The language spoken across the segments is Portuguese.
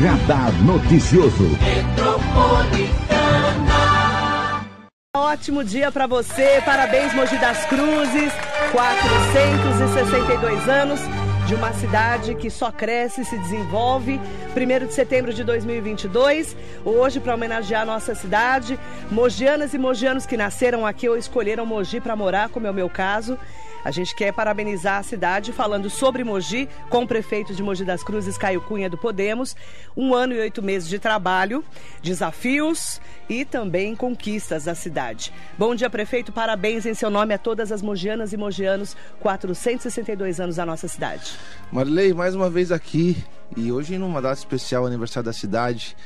Radar Noticioso. Ótimo dia para você, parabéns Mogi das Cruzes, 462 anos de uma cidade que só cresce e se desenvolve. 1 de setembro de 2022, hoje para homenagear a nossa cidade, mogianas e mogianos que nasceram aqui ou escolheram Mogi para morar, como é o meu caso. A gente quer parabenizar a cidade falando sobre Mogi com o prefeito de Mogi das Cruzes, Caio Cunha do Podemos. Um ano e oito meses de trabalho, desafios e também conquistas da cidade. Bom dia, prefeito. Parabéns em seu nome a todas as mogianas e mogianos. 462 anos da nossa cidade. Marilei, mais uma vez aqui e hoje numa data especial, aniversário da cidade.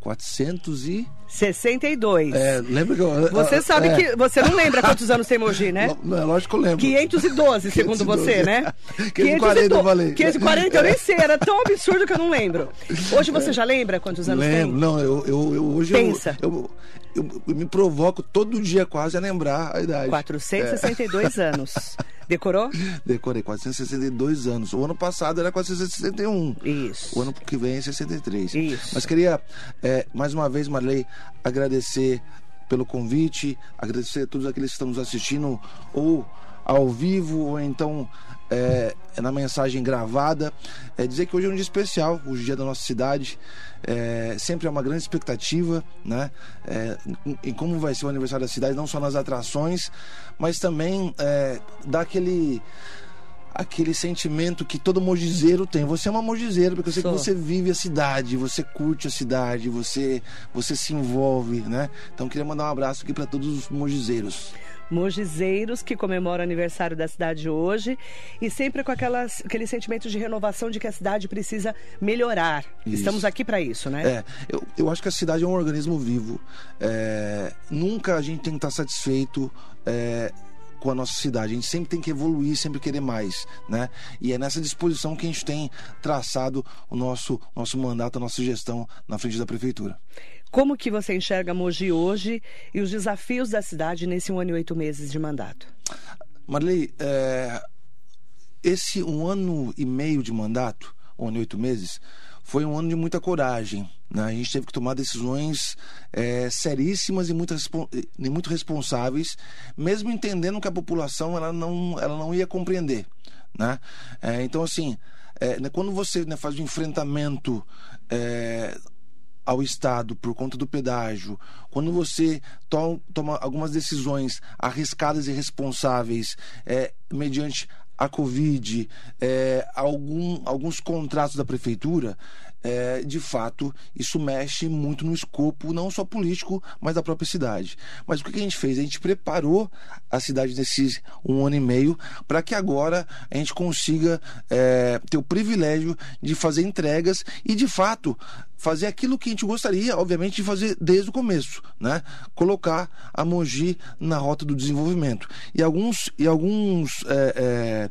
400 e 62. É, lembra que eu, Você sabe é. que você não lembra quantos anos tem Mogi, né? Não, é lógico que eu lembro. 512, segundo 512. você, né? 540 eu falei. 540 eu nem sei, era tão absurdo que eu não lembro. Hoje você já lembra quantos anos lembro, tem? Não, eu, eu, eu hoje Pensa. Eu, eu, eu, me provoco todo dia quase a lembrar a idade. 462 é. anos. Decorou? Decorei, 462 anos. O ano passado era 461. Isso. O ano que vem é 63. Isso. Mas queria, é, mais uma vez, Marley, agradecer pelo convite, agradecer a todos aqueles que estão nos assistindo ou ao vivo ou então é, na mensagem gravada. É dizer que hoje é um dia especial, o dia da nossa cidade. É, sempre é uma grande expectativa, né? É, em, como vai ser o aniversário da cidade, não só nas atrações, mas também é, dá aquele aquele sentimento que todo mojizeiro tem. Você é uma mojizeira, porque eu sei Sou. que você vive a cidade, você curte a cidade, você, você se envolve, né? Então queria mandar um abraço aqui para todos os mojizeiros mojizeiros que comemoram o aniversário da cidade hoje e sempre com aquelas, aquele sentimento de renovação de que a cidade precisa melhorar. Isso. Estamos aqui para isso, né? É, eu, eu acho que a cidade é um organismo vivo. É, nunca a gente tem que estar satisfeito. É, com a nossa cidade. A gente sempre tem que evoluir, sempre querer mais, né? E é nessa disposição que a gente tem traçado o nosso, nosso mandato, a nossa gestão na frente da prefeitura. Como que você enxerga Mogi hoje e os desafios da cidade nesse um ano e oito meses de mandato? Marley, é, esse um ano e meio de mandato, um ano e oito meses, foi um ano de muita coragem. Né? A gente teve que tomar decisões é, seríssimas e muito, e muito responsáveis, mesmo entendendo que a população ela não, ela não ia compreender. Né? É, então, assim, é, quando você né, faz o um enfrentamento ao Estado por conta do pedágio, quando você to toma algumas decisões arriscadas e responsáveis é, mediante a Covid, é, algum, alguns contratos da prefeitura, é, de fato, isso mexe muito no escopo, não só político, mas da própria cidade. Mas o que a gente fez? A gente preparou a cidade nesses um ano e meio para que agora a gente consiga é, ter o privilégio de fazer entregas e, de fato, fazer aquilo que a gente gostaria, obviamente, de fazer desde o começo, né? Colocar a Mogi na rota do desenvolvimento. E alguns, e alguns é, é,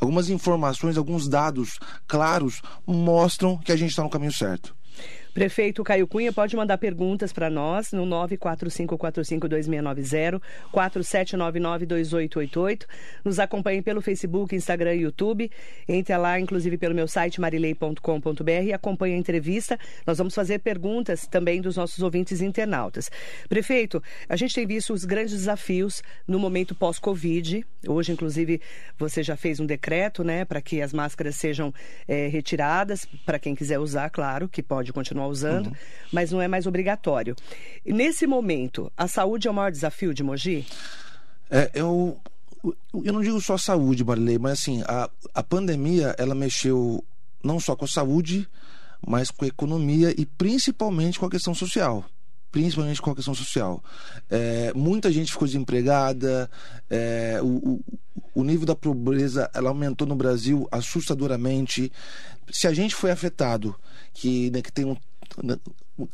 algumas informações, alguns dados claros mostram que a gente está no caminho certo. Prefeito Caio Cunha pode mandar perguntas para nós no 945452690, 47992888. Nos acompanhe pelo Facebook, Instagram e YouTube. Entre lá, inclusive, pelo meu site marilei.com.br e acompanhe a entrevista. Nós vamos fazer perguntas também dos nossos ouvintes internautas. Prefeito, a gente tem visto os grandes desafios no momento pós-Covid. Hoje, inclusive, você já fez um decreto, né, para que as máscaras sejam é, retiradas, para quem quiser usar, claro, que pode continuar usando, uhum. mas não é mais obrigatório. Nesse momento, a saúde é o maior desafio de Mogi? É, eu, eu não digo só saúde, Marilei, mas assim, a, a pandemia, ela mexeu não só com a saúde, mas com a economia e principalmente com a questão social principalmente com a questão social. É, muita gente ficou desempregada, é, o, o, nível da pobreza ela aumentou no Brasil assustadoramente. Se a gente foi afetado, que, né, que tem um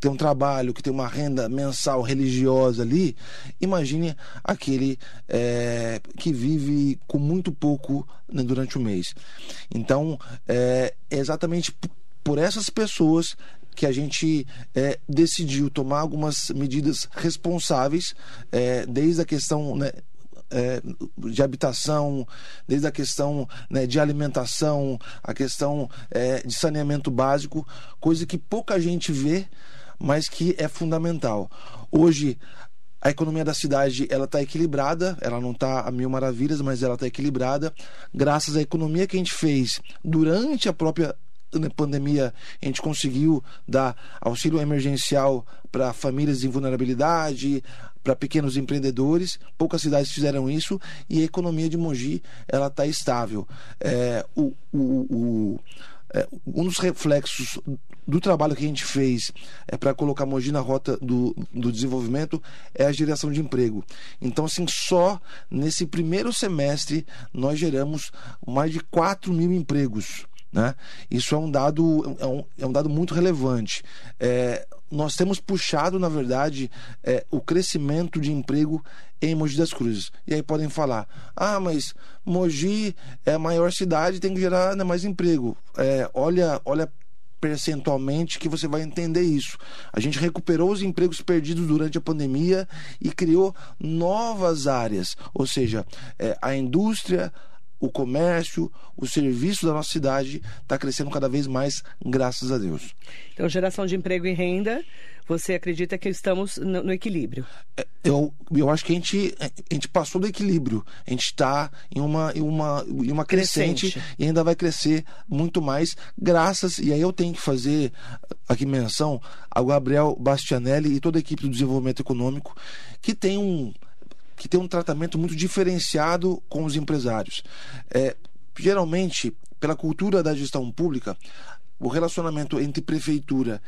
tem um trabalho, que tem uma renda mensal religiosa ali, imagine aquele é, que vive com muito pouco né, durante o mês. Então, é, é exatamente por essas pessoas que a gente é, decidiu tomar algumas medidas responsáveis, é, desde a questão né, é, de habitação, desde a questão né, de alimentação, a questão é, de saneamento básico, coisa que pouca gente vê, mas que é fundamental. Hoje a economia da cidade ela está equilibrada, ela não está a mil maravilhas, mas ela está equilibrada, graças à economia que a gente fez durante a própria né, pandemia. A gente conseguiu dar auxílio emergencial para famílias em vulnerabilidade, para pequenos empreendedores. Poucas cidades fizeram isso e a economia de Mogi ela está estável. É, o, o, o é, um dos reflexos do trabalho que a gente fez é para colocar Mogi na rota do, do desenvolvimento é a geração de emprego. Então, assim, só nesse primeiro semestre nós geramos mais de 4 mil empregos. Né? Isso é um dado, é um, é um dado muito relevante. É, nós temos puxado, na verdade, é, o crescimento de emprego em Mogi das Cruzes. E aí podem falar: ah, mas Mogi é a maior cidade, tem que gerar né, mais emprego. É, olha, olha percentualmente que você vai entender isso. A gente recuperou os empregos perdidos durante a pandemia e criou novas áreas, ou seja, é, a indústria, o comércio, o serviço da nossa cidade está crescendo cada vez mais, graças a Deus. Então, geração de emprego e renda, você acredita que estamos no, no equilíbrio? É, eu, eu acho que a gente, a gente passou do equilíbrio. A gente está em uma, em, uma, em uma crescente, crescente, e ainda vai crescer muito mais, graças. E aí eu tenho que fazer aqui menção ao Gabriel Bastianelli e toda a equipe do desenvolvimento econômico, que tem um que tem um tratamento muito diferenciado com os empresários. É, geralmente, pela cultura da gestão pública, o relacionamento entre prefeitura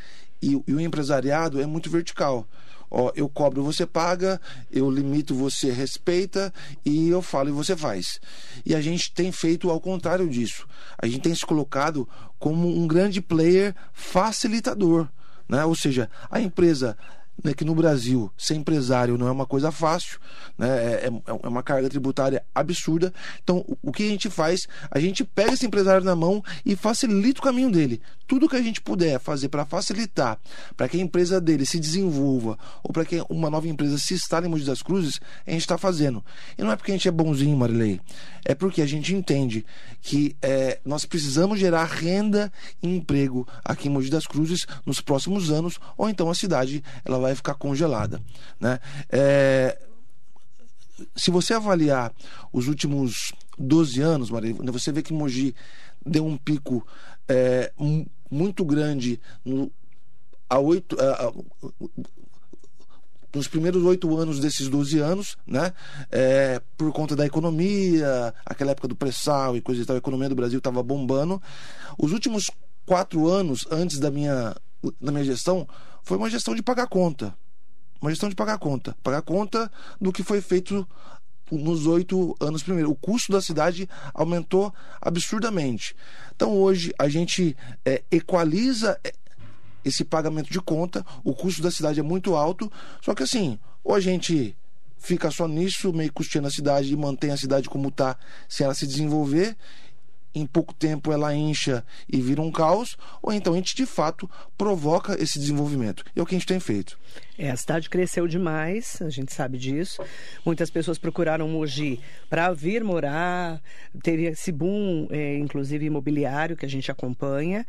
e, e o empresariado é muito vertical. Ó, eu cobro, você paga, eu limito, você respeita e eu falo e você faz. E a gente tem feito ao contrário disso. A gente tem se colocado como um grande player facilitador. Né? Ou seja, a empresa né, que no Brasil ser empresário não é uma coisa fácil, né, é, é, é uma carga tributária absurda. Então, o, que a gente faz? A gente pega esse empresário na mão e facilita o caminho dele. Tudo que a gente puder fazer para facilitar, para que a empresa dele se desenvolva ou para que uma nova empresa se instale em Mogi das Cruzes, a gente está fazendo. E não é porque a gente é bonzinho, Marilei, é porque a gente entende que é, nós precisamos gerar renda e emprego aqui em Mogi das Cruzes nos próximos anos, ou então a cidade ela vai vai ficar congelada. Né? É, se você avaliar os últimos 12 anos, Maria, você vê que Mogi deu um pico é, muito grande no, a a, a, nos primeiros oito anos desses 12 anos, né? É, por conta da economia, aquela época do pré-sal e coisa e tal, a economia do Brasil estava bombando. Os últimos quatro anos antes da minha, da minha gestão foi uma gestão de pagar conta. Uma gestão de pagar conta. Pagar conta do que foi feito nos oito anos primeiro. O custo da cidade aumentou absurdamente. Então hoje a gente é, equaliza é, esse pagamento de conta. O custo da cidade é muito alto. Só que assim, ou a gente fica só nisso, meio custeando a cidade e mantém a cidade como está, sem ela se desenvolver, em pouco tempo ela incha e vira um caos, ou então a gente de fato provoca esse desenvolvimento. E é o que a gente tem feito. É, a cidade cresceu demais, a gente sabe disso. Muitas pessoas procuraram Mogi para vir morar, teve esse boom, é, inclusive imobiliário, que a gente acompanha.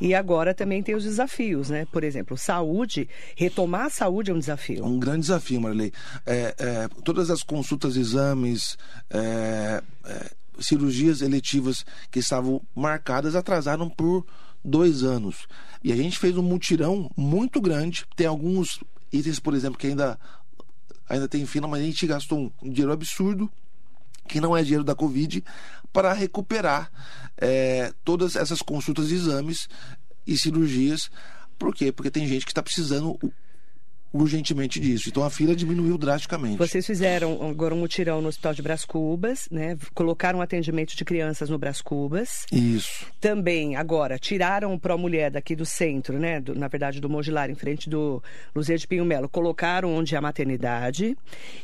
E agora também tem os desafios, né? Por exemplo, saúde, retomar a saúde é um desafio. Um grande desafio, Marley. É, é, todas as consultas, exames, é, é, cirurgias eletivas que estavam marcadas atrasaram por dois anos. E a gente fez um mutirão muito grande. Tem alguns itens, por exemplo, que ainda, ainda tem fila, mas a gente gastou um dinheiro absurdo, que não é dinheiro da Covid, para recuperar é, todas essas consultas, exames e cirurgias. Por quê? Porque tem gente que está precisando urgentemente disso. Então a fila diminuiu drasticamente. Vocês fizeram agora um mutirão no Hospital de Bras Cubas, né? Colocaram atendimento de crianças no Bras Cubas. Isso. Também, agora, tiraram o Pro Mulher daqui do centro, né? Do, na verdade, do Mogilar, em frente do Luzia de Pinho Melo. Colocaram onde é a maternidade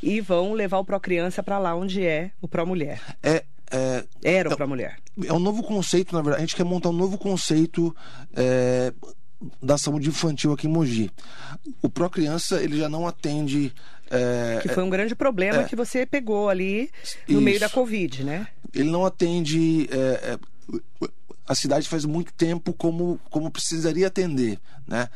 e vão levar o Pro Criança para lá onde é o Pro Mulher. É, é, Era o Pro Mulher. É um novo conceito, na verdade. A gente quer montar um novo conceito é, da saúde infantil aqui em Mogi. O Procriança ele já não atende É, que foi um grande problema é, que você pegou ali no meio da Covid, né? Ele não atende. É, é, a cidade faz muito tempo como, como precisaria atender, né?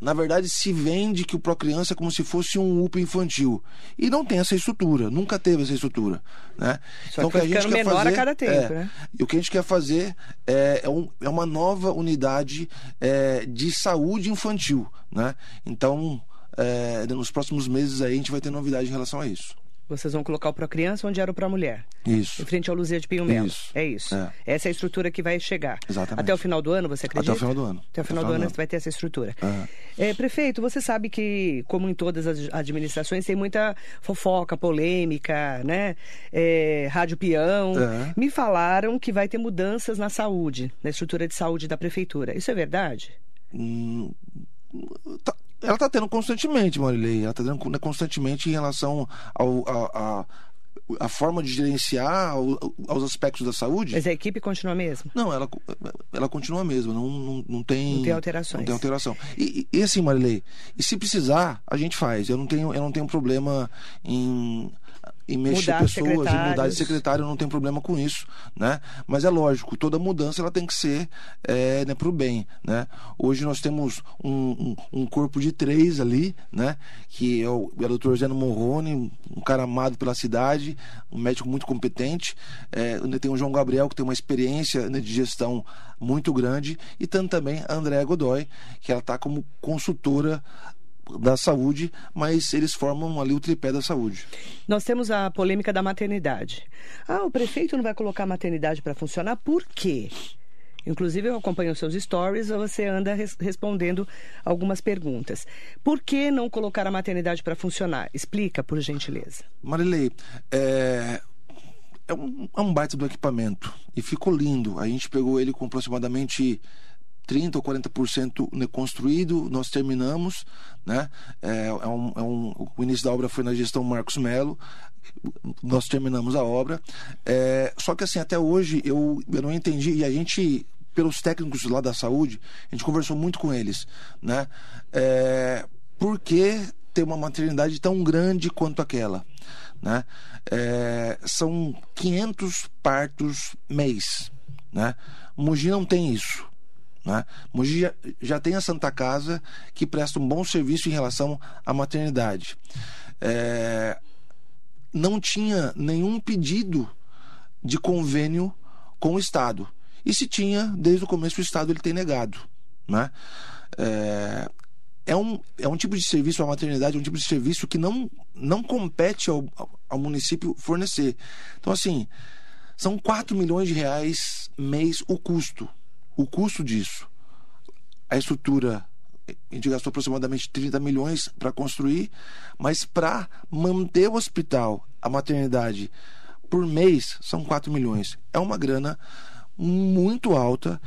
Na verdade, se vende que o Procriança é como se fosse um UPA infantil. E não tem essa estrutura, nunca teve essa estrutura. Né? Só então, que a gente quer fazer, a cada tempo, é, né? E o que a gente quer fazer é, é, um, é uma nova unidade é, de saúde infantil. Né? Então, é, nos próximos meses aí, a gente vai ter novidade em relação a isso. Vocês vão colocar o Pro Criança onde era o Pro Mulher. Isso. Em frente ao Luzia de Pinho Melo. Isso. É isso. É. Essa é a estrutura que vai chegar. Exatamente. Até o final do ano, você acredita? Até o final do ano. Até o final, Até do, do, ano, você vai ter essa estrutura. É. É, prefeito, você sabe que, como em todas as administrações, tem muita fofoca, polêmica, né? É, rádio peão. É. Me falaram que vai ter mudanças na saúde, na estrutura de saúde da prefeitura. Isso é verdade? Hum, tá, ela está tendo constantemente, Marilei. Ela está tendo constantemente em relação ao, a, a a forma de gerenciar aos aspectos da saúde. Mas a equipe continua a mesma? Não, ela, ela continua a mesma, não, não, não tem. Não tem alterações. Não tem alteração. E, e, e assim, Marilei, e se precisar, a gente faz. Eu não tenho, eu não tenho problema em em mexer mudar pessoas, em mudar de secretário, não tenho problema com isso, né? Mas é lógico, toda mudança ela tem que ser é, né, para o bem, né? Hoje nós temos um, um, um, corpo de três ali, né? Que é o, é o doutor Zeno Morrone, um cara amado pela cidade, um médico muito competente. É, tem o João Gabriel, que tem uma experiência né, de gestão muito grande, e tanto também a Andréa Godoy, que ela está como consultora da saúde, mas eles formam ali o tripé da saúde. Nós temos a polêmica da maternidade. Ah, o prefeito não vai colocar a maternidade para funcionar, por quê? Inclusive, eu acompanho os seus stories, você anda res respondendo algumas perguntas. Por que não colocar a maternidade para funcionar? Explica, por gentileza. Marilei, é, é, um, é um baita do equipamento e ficou lindo. A gente pegou ele com aproximadamente 30% ou 40% né, construído, nós terminamos, né? É, é, um, é um, o início da obra foi na gestão Marcos Melo, nós terminamos a obra. É, só que assim, até hoje eu, eu não entendi, e a gente, pelos técnicos lá da saúde, a gente conversou muito com eles, né? É, por que ter uma maternidade tão grande quanto aquela? Né? É, são 500 partos mês, né? Mogi não tem isso. Né? Mogi já, já, tem a Santa Casa que presta um bom serviço em relação à maternidade. É, não tinha nenhum pedido de convênio com o Estado. E se tinha, desde o começo o Estado ele tem negado. Né? É, é, um, é um tipo de serviço, a maternidade é um tipo de serviço que não, não compete ao, ao município fornecer. Então, assim, são 4 milhões de reais mês o custo o custo disso. A estrutura, a gente gastou aproximadamente 30 milhões para construir, mas para manter o hospital, a maternidade, por mês, são 4 milhões. É uma grana muito alta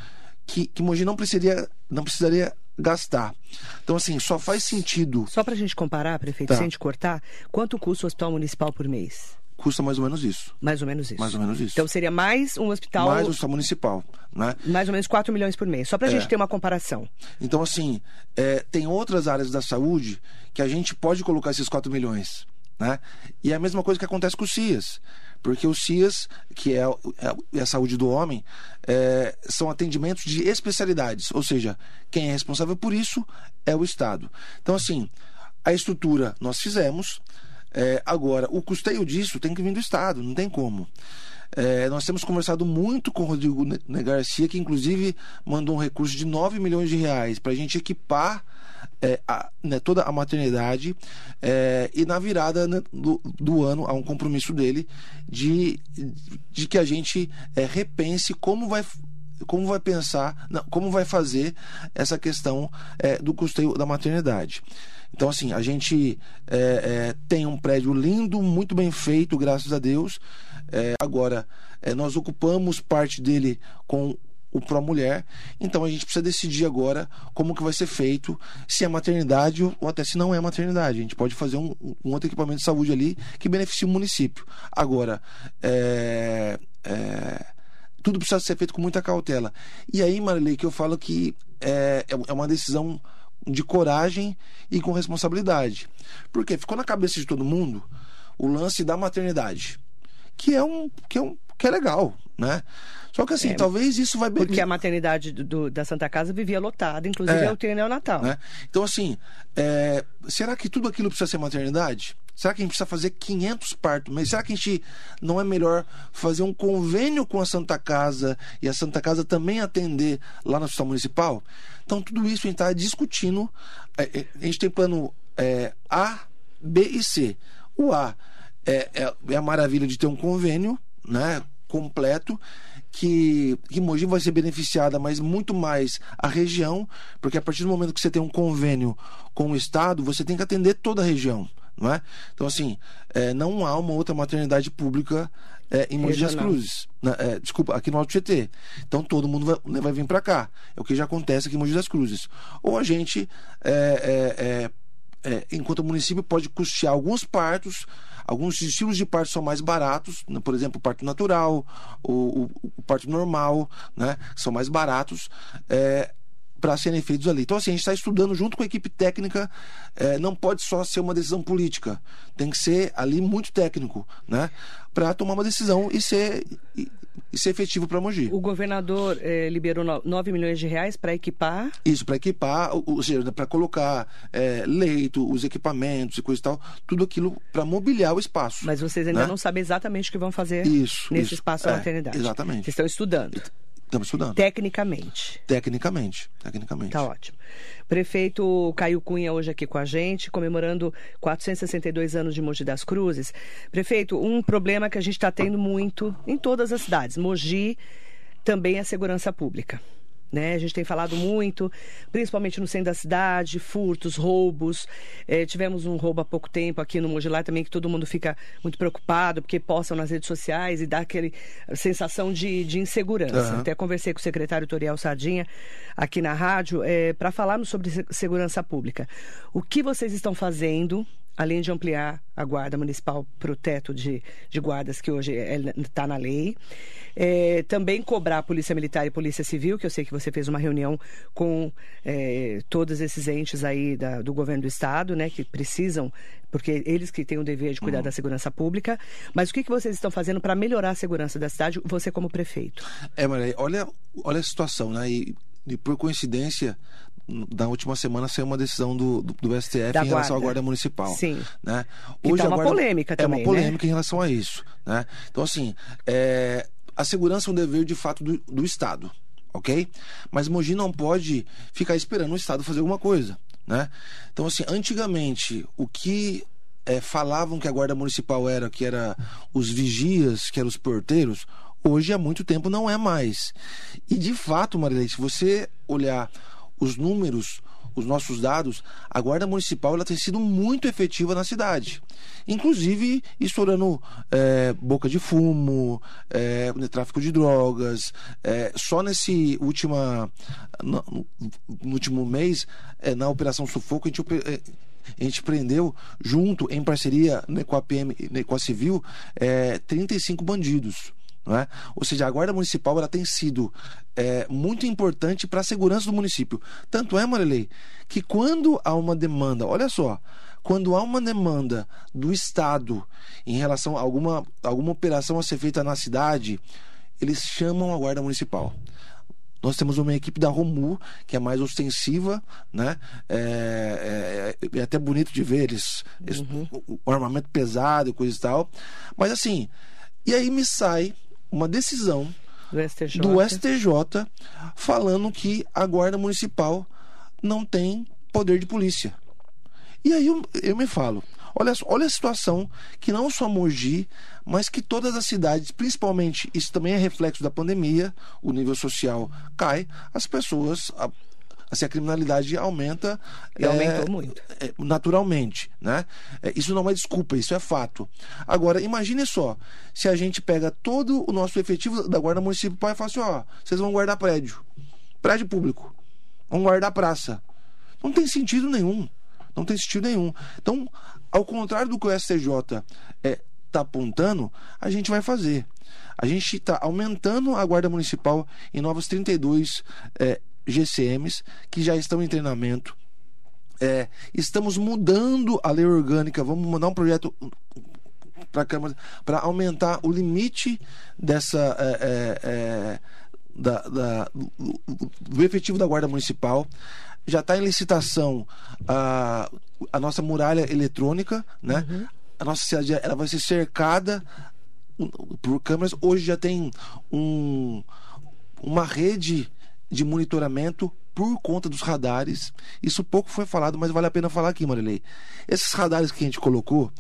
que, que Mogi não precisaria, não precisaria gastar. Então, assim, só faz sentido. Só para a gente comparar, prefeito, tá. sem gente cortar, quanto custa o hospital municipal por mês? Custa mais ou menos isso. Mais ou menos isso. Mais ou menos isso. Então seria mais um hospital. Mais um hospital municipal. Né? Mais ou menos 4 milhões por mês. Só para a é. gente ter uma comparação. Então, assim, é, tem outras áreas da saúde que a gente pode colocar esses 4 milhões. Né? E é a mesma coisa que acontece com o CIAS. Porque o CIAS, que é, é a saúde do homem, é, são atendimentos de especialidades. Ou seja, quem é responsável por isso é o Estado. Então, assim, a estrutura nós fizemos. É, agora, o custeio disso tem que vir do Estado, não tem como. É, nós temos conversado muito com o Rodrigo Garcia, que inclusive mandou um recurso de 9 milhões de reais para a gente equipar é, a, né, toda a maternidade é, e na virada né, do, do, ano há um compromisso dele de, de que a gente é, repense como vai como vai pensar, não, como vai fazer essa questão é, do custeio da maternidade. Então, assim, a gente é, é, tem um prédio lindo, muito bem feito, graças a Deus. É, agora, é, nós ocupamos parte dele com o Pro Mulher, então a gente precisa decidir agora como que vai ser feito, se é maternidade ou até se não é maternidade. A gente pode fazer um, um outro equipamento de saúde ali que beneficie o município. Agora, é, é, tudo precisa ser feito com muita cautela. E aí, Marilei, que eu falo que é, é uma decisão de coragem e com responsabilidade. Porque ficou na cabeça de todo mundo o lance da maternidade, que é um que é um que é legal, né? Só que assim, é, talvez isso vai Porque a maternidade do, da Santa Casa vivia lotada, inclusive é, eu tenho neonatal. Né? Então, assim, é, será que tudo aquilo precisa ser maternidade? Será que a gente precisa fazer 500 partos? Mas será que a gente não é melhor fazer um convênio com a Santa Casa e a Santa Casa também atender lá na Hospital Municipal? Então, tudo isso a gente está discutindo. É, é, a gente tem plano é, A, B e C. O A é, é, é a maravilha de ter um convênio né, completo que, que Mogi vai ser beneficiada, mas muito mais a região, porque a partir do momento que você tem um convênio com o Estado, você tem que atender toda a região. Não é? Então, assim, é, não há uma outra maternidade pública é, em Mogi das Cruzes. Né? É, desculpa, aqui no Alto Tietê. Então todo mundo vai, né, vai vir para cá. É o que já acontece aqui em Mogi das Cruzes. Ou a gente, é, é, é, enquanto município, pode custear alguns partos Alguns estilos de parto são mais baratos, né? por exemplo, o parto natural, o, o, o parto normal, né? São mais baratos. É, para serem feitos ali. Então, assim, a gente está estudando junto com a equipe técnica, é, não pode só ser uma decisão política, tem que ser ali muito técnico, né? Para tomar uma decisão e ser, e, e ser efetivo para Mogi. O governador é, liberou 9 milhões de reais para equipar? Isso, para equipar, ou seja, para colocar é, leito, os equipamentos e coisa e tal, tudo aquilo para mobiliar o espaço. Mas vocês ainda né? não sabem exatamente o que vão fazer isso, nesse isso. espaço da é, maternidade. Exatamente. Vocês estão estudando. Estamos estudando. Tecnicamente. Tecnicamente. Tecnicamente. Tá ótimo. Prefeito Caio Cunha hoje aqui com a gente, comemorando 462 anos de Mogi das Cruzes. Prefeito, um problema que a gente está tendo muito em todas as cidades. Mogi também é segurança pública. Né? A gente tem falado muito, principalmente no centro da cidade, furtos, roubos. É, tivemos um roubo há pouco tempo aqui no Mogilá também, que todo mundo fica muito preocupado, porque postam nas redes sociais e dá aquele sensação de, de insegurança. Uhum. Até conversei com o secretário Toriel Sardinha aqui na rádio é, para falarmos sobre segurança pública. O que vocês estão fazendo além de ampliar a guarda municipal para o teto de, de guardas que hoje está na lei. É, também cobrar a Polícia Militar e Polícia Civil, que eu sei que você fez uma reunião com é, todos esses entes aí da, do governo do Estado, né, que precisam, porque eles que têm o dever de cuidar uhum. da segurança pública. Mas o que, que vocês estão fazendo para melhorar a segurança da cidade, você como prefeito? É, Maria, olha, olha a situação, né? E, e por coincidência, na última semana saiu uma decisão do, do, do STF da em relação à Guarda Municipal. Sim. Né? Hoje tá uma guarda, polêmica também. É uma polêmica né? em relação a isso. Né? Então, assim, é, a segurança é um dever de fato do, do Estado, ok? Mas Mogi não pode ficar esperando o Estado fazer alguma coisa. Né? Então, assim, antigamente, o que é, falavam que a guarda municipal era, que era os vigias, que eram os porteiros, hoje há muito tempo não é mais. E de fato, Marilei, se você olhar os números, os nossos dados, a Guarda Municipal ela tem sido muito efetiva na cidade. Inclusive estourando é, boca de fumo, é, tráfico de drogas. É, só nesse última, no, no último mês, é, na Operação Sufoco, a gente é, a gente prendeu, junto, em parceria né, com a PM, né, com a Civil, é, 35 bandidos. É? Ou seja, a Guarda Municipal ela tem sido é, muito importante para a segurança do município. Tanto é, Marilei, que quando há uma demanda, olha só, quando há uma demanda do Estado em relação a alguma, alguma operação a ser feita na cidade, eles chamam a Guarda Municipal. Nós temos uma equipe da Romu, que é mais ostensiva, né? É, é, é até bonito de ver eles, uhum. o, o armamento pesado e coisa e tal. Mas assim, e aí me sai uma decisão do STJ. do STJ falando que a Guarda Municipal não tem poder de polícia. E aí eu, eu me falo, olha, olha a situação que não só Mogi, mas que todas as cidades, principalmente, isso também é reflexo da pandemia, o nível social cai, as pessoas, assim, a criminalidade aumenta. E aumentou é, muito. É, naturalmente, né? É, isso não é desculpa, isso é fato. Agora, imagine só, se a gente pega todo o nosso efetivo da Guarda Municipal e fala assim, ó, vocês vão guardar prédio, prédio público, vão guardar praça. Não tem sentido nenhum. Não tem sentido nenhum. Então, ao contrário do que o STJ está é, tá apontando, a gente vai fazer. A gente está aumentando a Guarda Municipal em novos 32 é, GCMs que já estão em treinamento. é, estamos mudando a lei orgânica, vamos mandar um projeto para a Câmara para aumentar o limite dessa. É, é, é da, da, do efetivo da Guarda Municipal. Já está em licitação a, a nossa muralha eletrônica, né? Uhum. A nossa cidade ela vai ser cercada por câmeras. Hoje já tem um, uma rede de monitoramento por conta dos radares. Isso pouco foi falado, mas vale a pena falar aqui, Marilei. Esses radares que a gente colocou,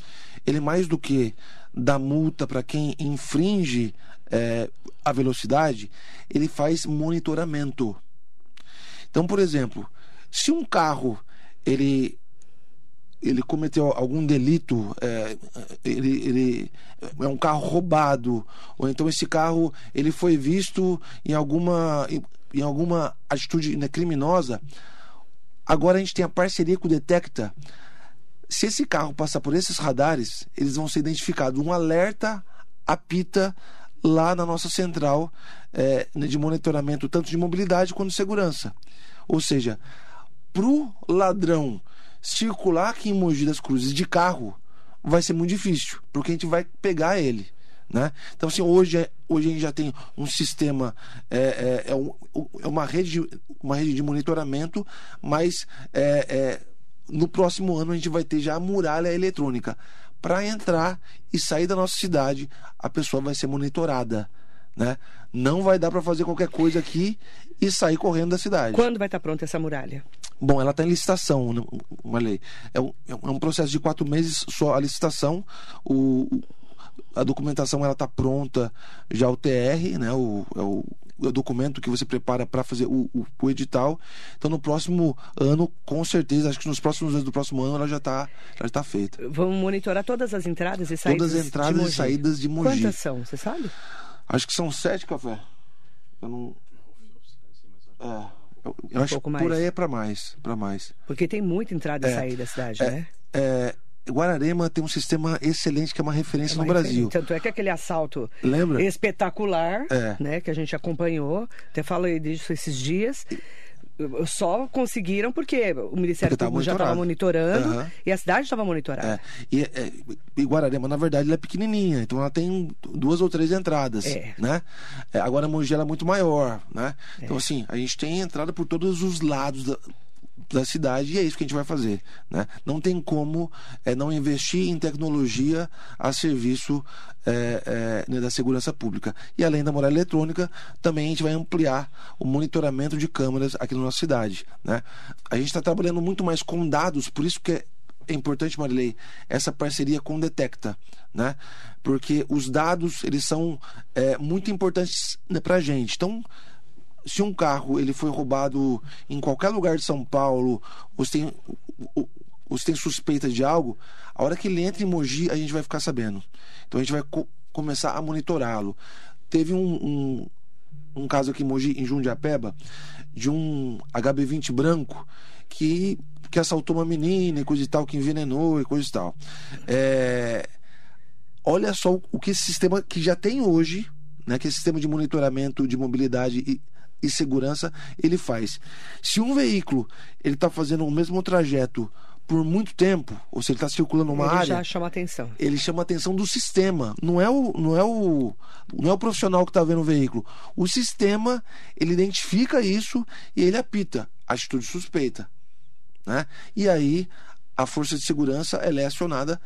ele mais do que dá multa para quem infringe é, a velocidade, ele faz monitoramento. Então, por exemplo, se um carro ele ele cometeu algum delito, é, ele, ele é um carro roubado, ou então esse carro ele foi visto em alguma em alguma atitude né, criminosa, agora a gente tem a parceria com o Detecta. Se esse carro passar por esses radares, eles vão ser identificados. Um alerta apita lá na nossa central é, de monitoramento, tanto de mobilidade quanto de segurança. Ou seja, para o ladrão circular aqui em Mogi das Cruzes de carro, vai ser muito difícil, porque a gente vai pegar ele. Né? Então, assim, hoje, é, hoje a gente já tem um sistema, é, é, é, um, é uma, rede de, uma rede de monitoramento, mas é, é, no próximo ano a gente vai ter já a muralha eletrônica. Para entrar e sair da nossa cidade, a pessoa vai ser monitorada. Né? Não vai dar para fazer qualquer coisa aqui e sair correndo da cidade. Quando vai estar tá pronta essa muralha? Bom, ela está em licitação, né, uma lei. É um, é um processo de quatro meses só a licitação. O, a documentação ela está pronta já o TR, né? O, é o, é o documento que você prepara para fazer o, o, o, edital. Então no próximo ano, com certeza, acho que nos próximos anos do próximo ano ela já está já tá feita. Vamos monitorar todas as entradas e saídas. Todas as entradas e saídas de Mogi. Quantas são? Você sabe? Acho que são sete café. Eu não. É. Eu, eu um acho que por aí é para mais, para mais. Porque tem muita entrada e é, saída da cidade, é, né? É, Guararema tem um sistema excelente que é uma referência é uma no referência. Brasil. Tanto é que aquele assalto Lembra? espetacular, é. né, que a gente acompanhou, até falei disso esses dias. Só conseguiram porque o Ministério porque Público já estava monitorando uhum. e a cidade estava monitorada. É. E, é, e, Guararema, na verdade, ela é pequenininha, então ela tem duas ou três entradas, é. né? É, agora Mogi ela é muito maior, né? Então, é. assim, a gente tem entrada por todos os lados da, da cidade e é isso que a gente vai fazer. Né? Não tem como é, não investir em tecnologia a serviço é, é, né, da segurança pública. E além da moral eletrônica, também a gente vai ampliar o monitoramento de câmeras aqui na nossa cidade. Né? A gente está trabalhando muito mais com dados, por isso que é é importante, Marilei, essa parceria com o Detecta, né? Porque os dados, eles são é, muito importantes né, para a gente. Então, se um carro ele foi roubado em qualquer lugar de São Paulo, se tem, ou, tem suspeita de algo, a hora que ele entra em Mogi, a gente vai ficar sabendo. Então a gente vai co começar a monitorá-lo. Teve um, um, um, caso aqui em Mogi, em Jundiapeba, de um HB20 branco que, que assaltou uma menina e coisa e tal, que envenenou e coisa e tal. É, olha só o que esse sistema que já tem hoje, né, que é esse sistema de monitoramento de mobilidade e e segurança ele faz. Se um veículo ele está fazendo o mesmo trajeto por muito tempo, ou se ele está circulando uma ele área, já chama atenção. Ele chama atenção do sistema. Não é o, não é o, não é o profissional que está vendo o veículo. O sistema ele identifica isso e ele apita atitude suspeita, né? E aí a força de segurança ela é acionada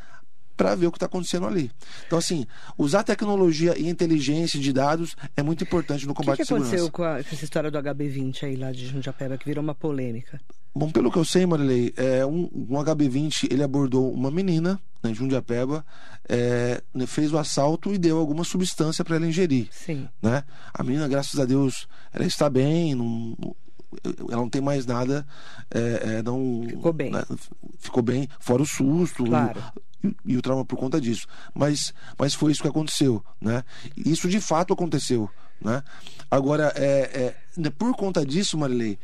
para ver o que está acontecendo ali. Então, assim, usar tecnologia e inteligência de dados é muito importante no combate à segurança. O que, aconteceu com, a, com, essa história do HB20 aí lá de Jundiapeba, que virou uma polêmica? Bom, pelo que eu sei, Marilei, é, um, um HB20 ele abordou uma menina né, em Jundiapeba, é, né, fez o assalto e deu alguma substância para ela ingerir. Sim. Né? A menina, graças a Deus, ela está bem, não, ela não tem mais nada. É, é, não, ficou bem. Né, ficou bem, fora o susto. Claro e, o trauma por conta disso. Mas, mas foi isso que aconteceu, né? Isso de fato aconteceu, né? Agora, é, é né, por conta disso, Marilei,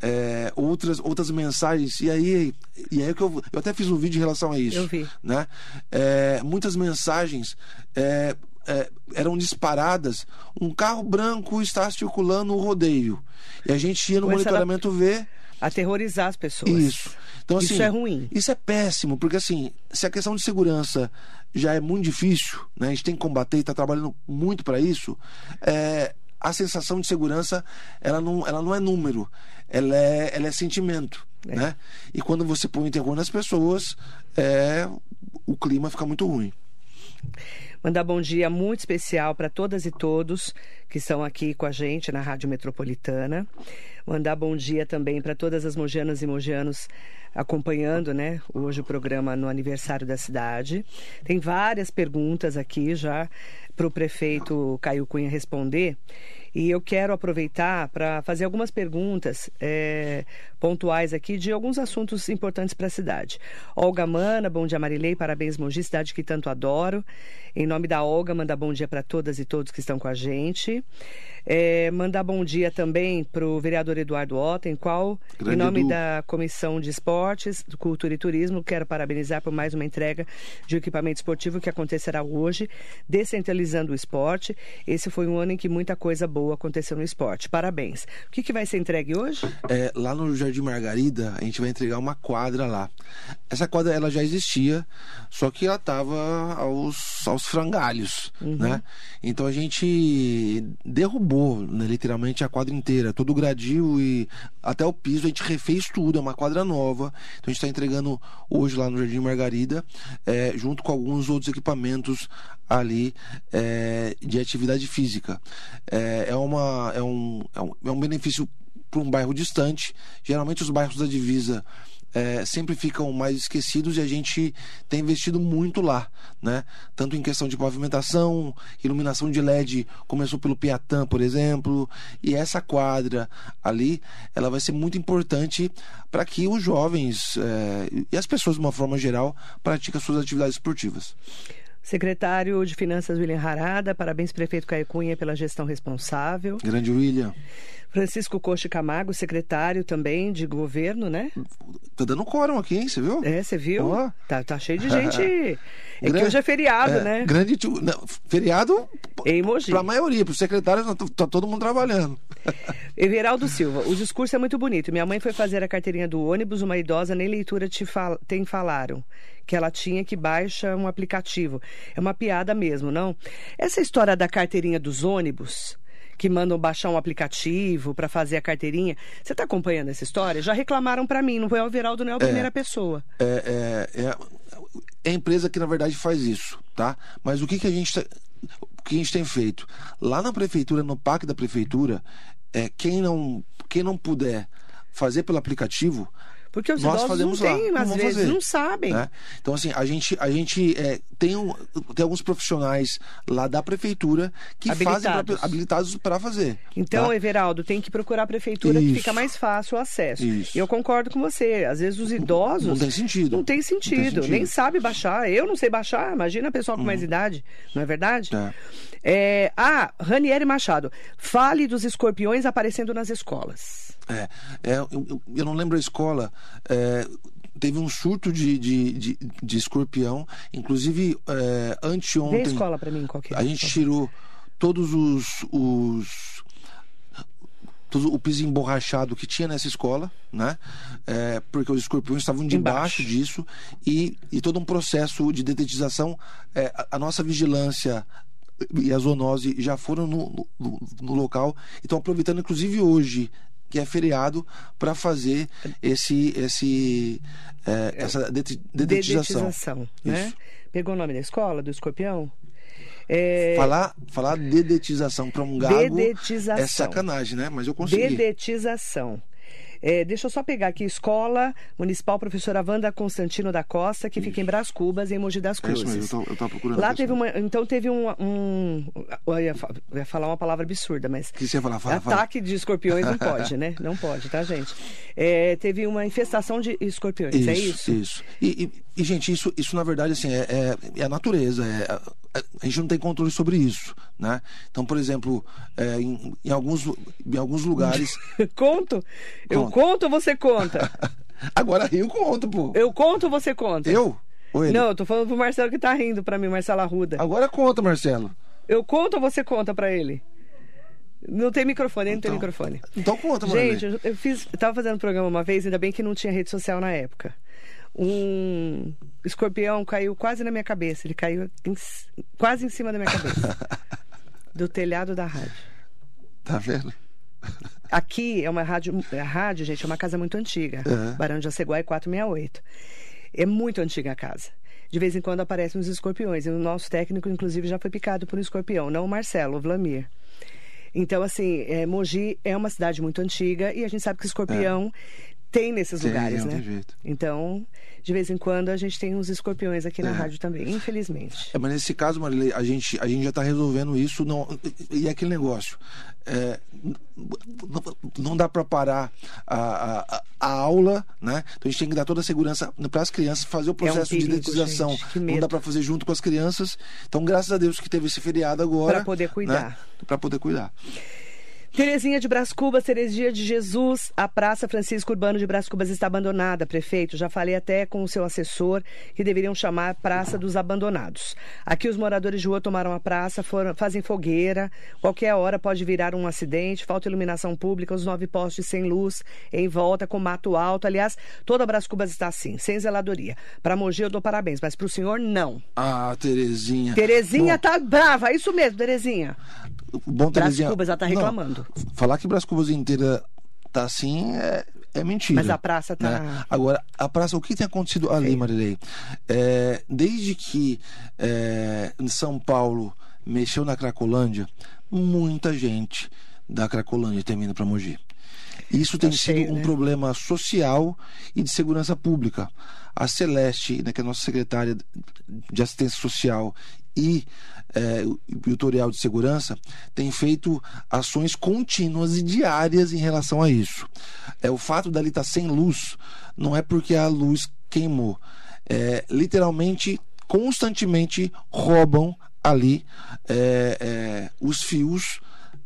é, outras, outras mensagens, e aí, e aí que eu, eu até fiz um vídeo em relação a isso. Eu vi. Né? É, muitas mensagens é, é, eram disparadas. Um carro branco está circulando no rodeio. E a gente ia no monitoramento ver Aterrorizar as pessoas. Isso. Então, assim, Isso é ruim. Isso é péssimo, porque assim, se a questão de segurança já é muito difícil, né? A gente tem que combater e está trabalhando muito para isso. É, a sensação de segurança, ela não, ela não é número, ela é, ela é sentimento, É. né? E quando você põe o terror nas pessoas, é, o clima fica muito ruim. Mandar bom dia muito especial para todas e todos que estão aqui com a gente na Rádio Metropolitana. Mandar bom dia também para todas as mogianas e mogianos acompanhando, né, hoje o programa no aniversário da cidade. Tem várias perguntas aqui já para o prefeito Caio Cunha responder. E eu quero aproveitar para fazer algumas perguntas é, pontuais aqui de alguns assuntos importantes para a cidade. Olga Mana, bom dia Marilei, parabéns Mogi, cidade que tanto adoro. Em nome da Olga, mandar bom dia para todas e todos que estão com a gente. É, mandar bom dia também para o vereador Eduardo Otten, qual, Grande em nome Edu. da Comissão de Esportes, Cultura e Turismo, quero parabenizar por mais uma entrega de equipamento esportivo que acontecerá hoje, descentralizando o esporte. Esse foi um ano em que muita coisa boa aconteceu no esporte. Parabéns. O que, que vai ser entregue hoje? É, lá no Jardim Margarida, a gente vai entregar uma quadra lá. Essa quadra ela já existia, só que ela estava aos, aos frangalhos, né? Então a gente derrubou, né, literalmente, a quadra inteira, todo o gradil e até o piso, a gente refez tudo, é uma quadra nova. Então a gente está entregando hoje lá no Jardim Margarida, é, junto com alguns outros equipamentos ali é, de atividade física. É, é, uma, é, um, é, um, é um benefício para um bairro distante. Geralmente os bairros da divisa é, sempre ficam mais esquecidos e a gente tem investido muito lá, né? Tanto em questão de pavimentação, iluminação de LED, começou pelo Piatã, por exemplo, e essa quadra ali, ela vai ser muito importante para que os jovens é, e as pessoas de uma forma geral pratiquem as suas atividades esportivas. Secretário de Finanças William Harada, parabéns prefeito Caio Cunha pela gestão responsável. Grande William, Francisco Coche Camargo, secretário também de governo, né? tá dando quórum aqui, hein? Você viu? É, você viu? Ó. Tá, tá cheio de gente. É que Gran- hoje é feriado, É, né? Grande tio- não, feriado Em Mogi. para a maioria, para os secretários, tá, tá todo mundo trabalhando. Everaldo Silva, o discurso é muito bonito. Minha mãe foi fazer a carteirinha do ônibus, uma idosa nem leitura te fal... tem falaram. Que ela tinha que baixa um aplicativo. É uma piada mesmo, não? Essa história da carteirinha dos ônibus, que mandam baixar um aplicativo para fazer a carteirinha. Você está acompanhando essa história? Já reclamaram para mim, não foi o Everaldo, não é a primeira pessoa. É, é, é- é a empresa que na verdade faz isso, tá? Mas o que, que a gente tá- o que a gente tem feito lá na prefeitura, no parque da prefeitura, é quem não quem não puder fazer pelo aplicativo Porque os nós idosos não têm, não às vezes, fazer, não sabem. né? Então, assim, a gente, a gente é, tem, um, tem alguns profissionais lá da prefeitura que fazem Habilitados. pra- habilitados para fazer. Então, tá? Everaldo, tem que procurar a prefeitura que Isso. fica mais fácil o acesso. Isso. E eu concordo com você. Às vezes os idosos. Não tem sentido. Não tem sentido. sentido. Nem sabe baixar. Eu não sei baixar. Imagina a pessoa com mais idade. Não é verdade? É. É, ah, Ranieri Machado. Fale dos escorpiões aparecendo nas escolas. É, é, eu, eu- não lembro a escola. é, teve um surto de, de, de, de escorpião. Inclusive, é, Vê a anteontem. escola pra mim, qualquer. A gente tirou todos os. os o piso emborrachado que tinha nessa escola, né? É, porque os escorpiões estavam debaixo disso e, e todo um processo de detetização. é, a, a nossa vigilância e a zoonose já foram no, no, no local e estão aproveitando, inclusive hoje, que é feriado, para fazer esse, esse, é, essa dete- detetização. Dedetização, né? Isso. Pegou o nome da escola, do escorpião? É, Falar, falar dedetização para um gago Dedetização. é sacanagem, né? Mas eu consegui. Dedetização. É, deixa eu só pegar aqui, Escola Municipal Professora Wanda Constantino da Costa, que fica em Brás Cubas, em Mogi das É isso Cruzes. mesmo, eu tô- eu tava procurando Lá teve uma. Então teve um. um eu, ia, eu ia falar uma palavra absurda, mas. Que você ia falar? Fala, fala. Ataque de escorpiões não pode, né? Não pode, tá, gente? É, teve uma infestação de escorpiões, é isso? Isso. E, e- e, gente, isso, isso na verdade assim, é, é, é a natureza. é- é- a gente não tem controle sobre isso. Né? Então, por exemplo, é, em, em alguns, em alguns lugares. Conto? Eu Conta. conto ou você conta? Agora eu conto, pô. Eu conto ou você conta? Eu? Ou ele? Não, eu tô falando pro Marcelo que tá rindo pra mim, Marcelo Arruda. Agora conta, Marcelo. Eu conto ou você conta pra ele? Não tem microfone, não tem Então- microfone. Então conta. Gente, eu, eu fiz, eu tava fazendo um programa uma vez, ainda bem que não tinha rede social na época. Um escorpião caiu quase na minha cabeça. Ele caiu em quase em cima da minha cabeça. do telhado da rádio. Tá vendo? Aqui é uma rádio. A rádio, gente, é uma casa muito antiga. É. Barão de Aceguai 468. É muito antiga a casa. De vez em quando aparecem uns escorpiões. E o nosso técnico, inclusive, já foi picado por um escorpião, não o Marcelo, o Vlamir. Então, assim, é, Mogi é uma cidade muito antiga e a gente sabe que escorpião tem nesses Tem, lugares, né? Então, de vez em quando a gente tem uns escorpiões aqui na É. rádio também, infelizmente. É, mas nesse caso, Marilei, a gente, a gente já está resolvendo isso. Não, e é aquele negócio. é, não, não dá para parar a, a, a aula, né? Então a gente tem que dar toda a segurança para as crianças fazer o processo de É um perigo, gente, que não dá para fazer junto com as crianças. Então, graças a Deus que teve esse feriado agora. Pra poder cuidar. Para poder cuidar. Terezinha de Brás Cubas, Terezinha de Jesus, a Praça Francisco Urbano de Brás Cubas está abandonada, prefeito. Já falei até com o seu assessor que deveriam chamar Praça dos Abandonados. Aqui os moradores de rua tomaram a praça, foram, fazem fogueira, qualquer hora pode virar um acidente, falta iluminação pública, os nove postes sem luz, em volta, com mato alto. Aliás, toda Brás Cubas está assim, sem zeladoria. Para Mogi eu dou parabéns, mas para o senhor, não. Ah, Terezinha. Terezinha Bom, tá brava, é isso mesmo, Terezinha. Bom, Brás Terezinha. Cubas, ela tá Não, reclamando. falar que Brás Cubas inteira tá assim é, é mentira. Mas a praça tá- né? Agora, a praça, o que tem acontecido ali, Marilei? É, desde que é, São Paulo mexeu na Cracolândia, muita gente da Cracolândia tem vindo para Mogi. Isso tem Tá sido um né? problema social e de segurança pública. A Celeste, né, que é a nossa secretária de assistência social e é, o tutorial de segurança, tem feito ações contínuas e diárias em relação a isso. É, o fato dali estar sem luz não é porque a luz queimou. É, literalmente, constantemente roubam ali é, é, os fios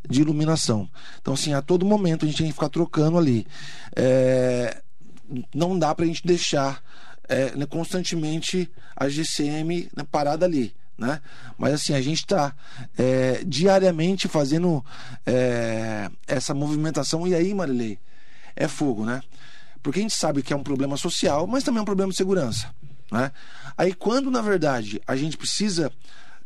de iluminação. Então, assim, a todo momento a gente tem que ficar trocando ali. É, não dá para a gente deixar é, né, constantemente a GCM né, parada ali. Né? Mas assim, a gente está diariamente fazendo é, essa movimentação. E aí, Marilei, é fogo, né? Porque a gente sabe que é um problema social, mas também é um problema de segurança. Né? Aí, quando na verdade a gente precisa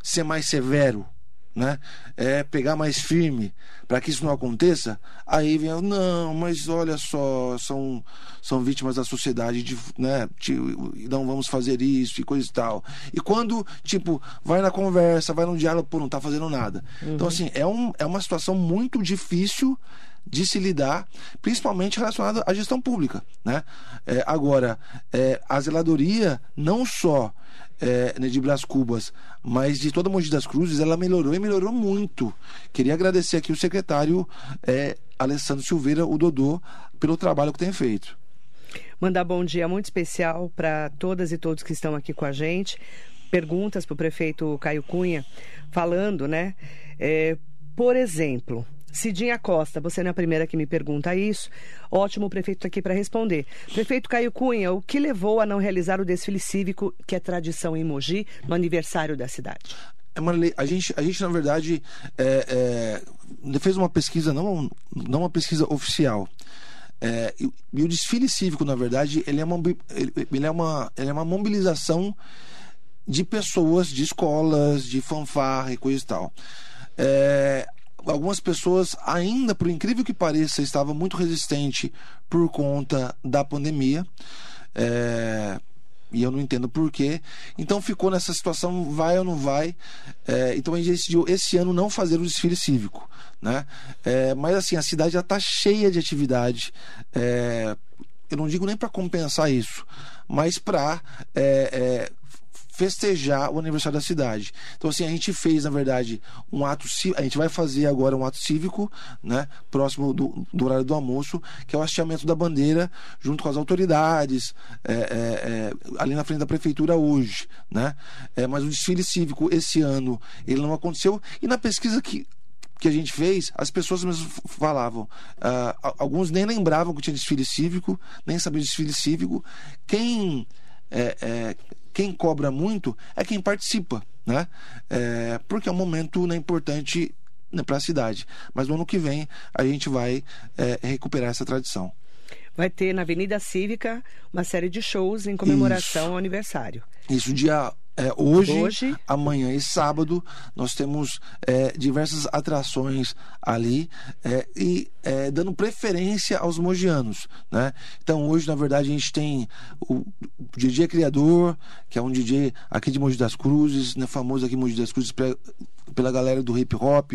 ser mais severo, né? É pegar mais firme para que isso não aconteça, aí vem, não, mas olha só, são, são vítimas da sociedade, de, né? Ti- Não vamos fazer isso e coisa e tal. E quando, tipo, vai na conversa, vai no diálogo, pô, não tá fazendo nada. Então, assim, é, um, é uma situação muito difícil de se lidar, principalmente relacionada à gestão pública. Né? É, agora, é, a zeladoria, não só é, de Brás Cubas, mas de toda Mogi das Cruzes, ela melhorou e melhorou muito. Queria agradecer aqui o secretário é, Alessandro Silveira, o Dodô, pelo trabalho que tem feito. Mandar bom dia muito especial para todas e todos que estão aqui com a gente. Perguntas para o prefeito Caio Cunha, falando, né? é, por exemplo, Cidinha Costa, você não é a primeira que me pergunta isso. Ótimo, o prefeito está aqui para responder. Prefeito Caio Cunha, o que levou a não realizar o desfile cívico, que é tradição em Mogi, no aniversário da cidade? É, a gente, a gente na verdade é, é, fez uma pesquisa, não, não uma pesquisa oficial. É, e, e o desfile cívico, na verdade, ele é uma, ele é uma, ele é uma mobilização de pessoas, de escolas, de fanfarra e coisa e tal. É, algumas pessoas, ainda por incrível que pareça, estavam muito resistentes por conta da pandemia. É, e eu não entendo por quê. Então ficou nessa situação, vai ou não vai. É, então a gente decidiu esse ano não fazer o desfile cívico. Né? É, mas assim, a cidade já está cheia de atividade. Eu não digo nem para compensar isso, mas para festejar o aniversário da cidade. Então assim, a gente fez, na verdade, um ato cí- a gente vai fazer agora um ato cívico, né, próximo do, do horário do almoço, que é o hasteamento da bandeira junto com as autoridades, é, é, é, ali na frente da prefeitura hoje, né? É, mas o desfile cívico esse ano ele não aconteceu e na pesquisa que que a gente fez, as pessoas mesmo falavam. a- alguns nem lembravam que tinha desfile cívico, nem sabiam de desfile cívico. Quem, é, é, quem cobra muito é quem participa, né? É, porque é um momento né, importante né, para a cidade. Mas no ano que vem a gente vai é, recuperar essa tradição. Vai ter na Avenida Cívica uma série de shows em comemoração Isso. ao aniversário. Isso, dia é, hoje, hoje, amanhã e sábado, nós temos é, diversas atrações ali é, e é, dando preferência aos mogianos. Né? Então, hoje, na verdade, a gente tem o DJ Criador, que é um DJ aqui de Mogi das Cruzes, né, famoso aqui em Mogi das Cruzes pela galera do hip hop.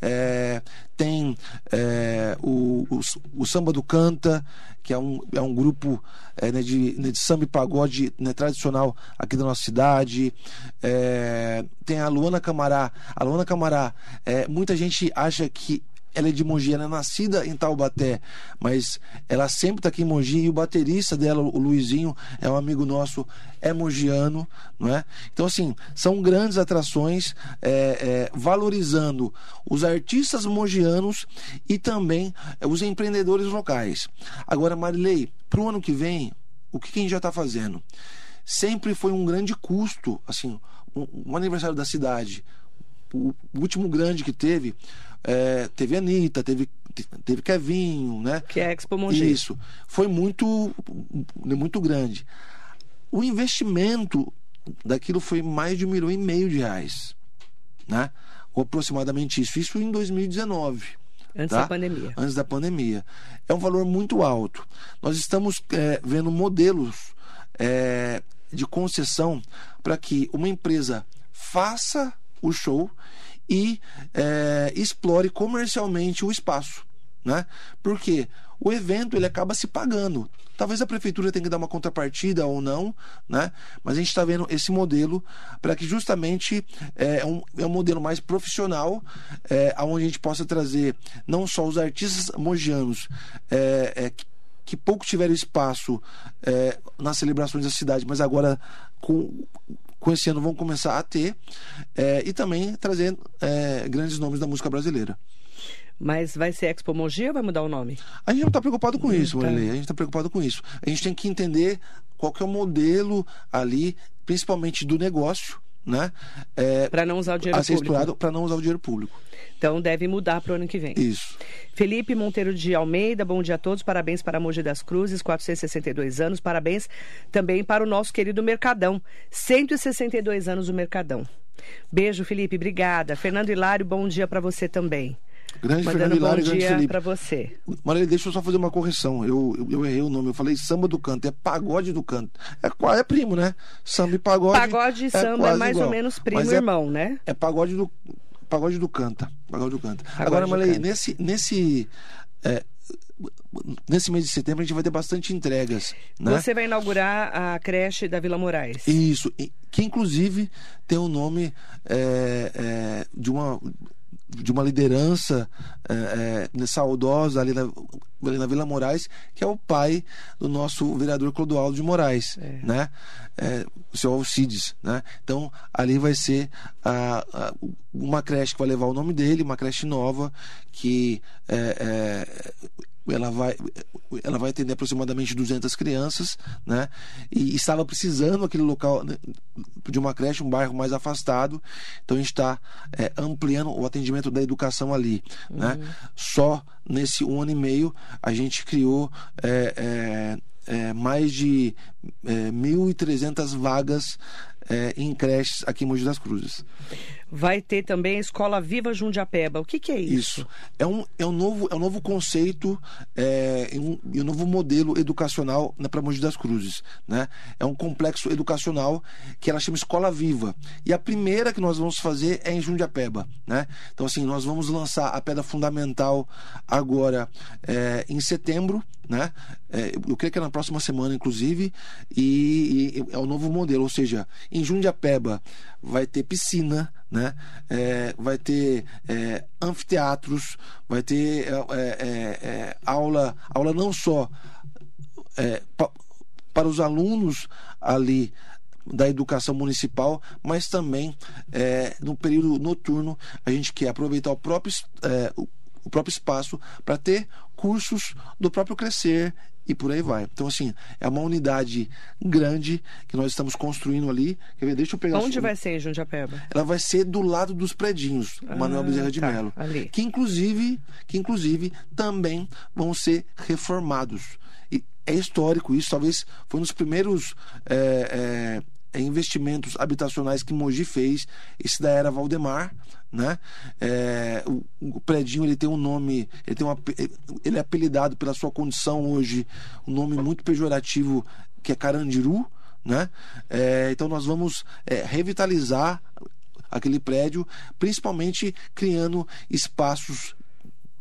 É, tem é, o, o, o, Samba do Canta, que é um, é um grupo é, né, de, né, de samba e pagode né, tradicional aqui da nossa cidade. É, tem a Luana Camará. A Luana Camará, é, muita gente acha que ela é de Mogi, ela é nascida em Taubaté, mas ela sempre está aqui em Mogi e o baterista dela, o Luizinho, é um amigo nosso, é mogiano, não é? Então, assim, são grandes atrações é, é, valorizando os artistas mogianos e também é, os empreendedores locais. Agora, Marilei, para o ano que vem, o que, que a gente já está fazendo? Sempre foi um grande custo, assim, um, um aniversário da cidade, o último grande que teve, é, teve Anitta, teve, teve Kevinho, né? Que é Expo Mogi. Isso. Foi muito, muito grande. O investimento daquilo foi mais de um milhão e meio de reais, né? Ou aproximadamente isso. Isso em 2019. Antes tá? da pandemia. Antes da pandemia. É um valor muito alto. Nós estamos é, vendo modelos é, de concessão para que uma empresa faça o show e é, explore comercialmente o espaço. Né? Porque o evento ele acaba se pagando. Talvez a prefeitura tenha que dar uma contrapartida ou não, né? mas a gente está vendo esse modelo para que justamente é, é um, é um modelo mais profissional, é, onde a gente possa trazer não só os artistas mogianos é, é, que pouco tiveram espaço é, nas celebrações da cidade, mas agora com com esse ano vão começar a ter é, e também trazer é, grandes nomes da música brasileira. Mas vai ser Expo Mogi ou vai mudar o nome? A gente não está preocupado com hum, isso, tá. A gente está preocupado com isso. A gente tem que entender qual que é o modelo ali, principalmente do negócio, né? É, para não usar o dinheiro público. Para não usar o dinheiro público. Então deve mudar para o ano que vem. Isso. Felipe Monteiro de Almeida, bom dia a todos. Parabéns para Mogi das Cruzes, 462 anos. Parabéns também para o nosso querido Mercadão, 162 anos o Mercadão. Beijo, Felipe, obrigada. Fernando Hilário, bom dia para você também. Grande Mandando Fernando Hilário, bom grande Felipe. para você. Maria, deixa eu só fazer uma correção. Eu, eu, eu, errei o nome. Eu falei samba do canto, é pagode do canto. É, é primo, né? Samba e pagode. Pagode e é samba é mais igual. ou menos primo e é, irmão, né? É pagode do pagode do canta. Pagode do canta. Pagode Agora, Malei, nesse nesse é, nesse mês de setembro a gente vai ter bastante entregas. Né? Você vai inaugurar a creche da Vila Moraes. Isso, que inclusive tem o nome é, é, de uma de uma liderança é, é, saudosa ali na, ali na Vila Moraes, que é o pai do nosso vereador Clodoaldo de Moraes, é. né? É, o seu Alcides, né? Então, ali vai ser a, a, uma creche que vai levar o nome dele, uma creche nova, que é, ela vai, ela vai atender aproximadamente 200 crianças, né? E estava precisando aquele local né, de uma creche, um bairro mais afastado, então a gente está é, ampliando o atendimento da educação ali, né? uhum. né? Só nesse um ano e meio a gente criou é, é, é mais de é, 1.300 vagas é, em creches aqui em Mogi das Cruzes vai ter também a Escola Viva Jundiapeba. O que, que é isso? Isso. É um, é um, novo, é um novo conceito é, um, um novo modelo educacional né, para Mogi das Cruzes. Né? É um complexo educacional que ela chama Escola Viva. E a primeira que nós vamos fazer é em Jundiapeba. Né? Então, assim, nós vamos lançar a pedra fundamental agora é, em setembro. Né? É, eu creio que é na próxima semana, inclusive, e, e é o novo modelo, ou seja, em Jundiapeba vai ter piscina, né? É, vai ter é, anfiteatros, vai ter é, é, é aula, aula não só pa, para os alunos ali da educação municipal, mas também no período noturno a gente quer aproveitar o próprio o próprio espaço para ter cursos do próprio crescer e por aí vai. Então, assim, é uma unidade grande que nós estamos construindo ali. Quer ver? Deixa eu pegar Onde vai ser Jundiapeba? Ela vai ser do lado dos predinhos, ah, Manuel Bezerra de tá, Mello. Ali. Que inclusive, que inclusive também vão ser reformados. E é histórico isso, talvez foi um dos primeiros. É, é, investimentos habitacionais que Mogi fez, esse da era Valdemar, né? É, o, o predinho ele tem um nome, ele tem uma, ele é apelidado pela sua condição hoje, um nome muito pejorativo que é Carandiru, né? É, então nós vamos é, revitalizar aquele prédio, principalmente criando espaços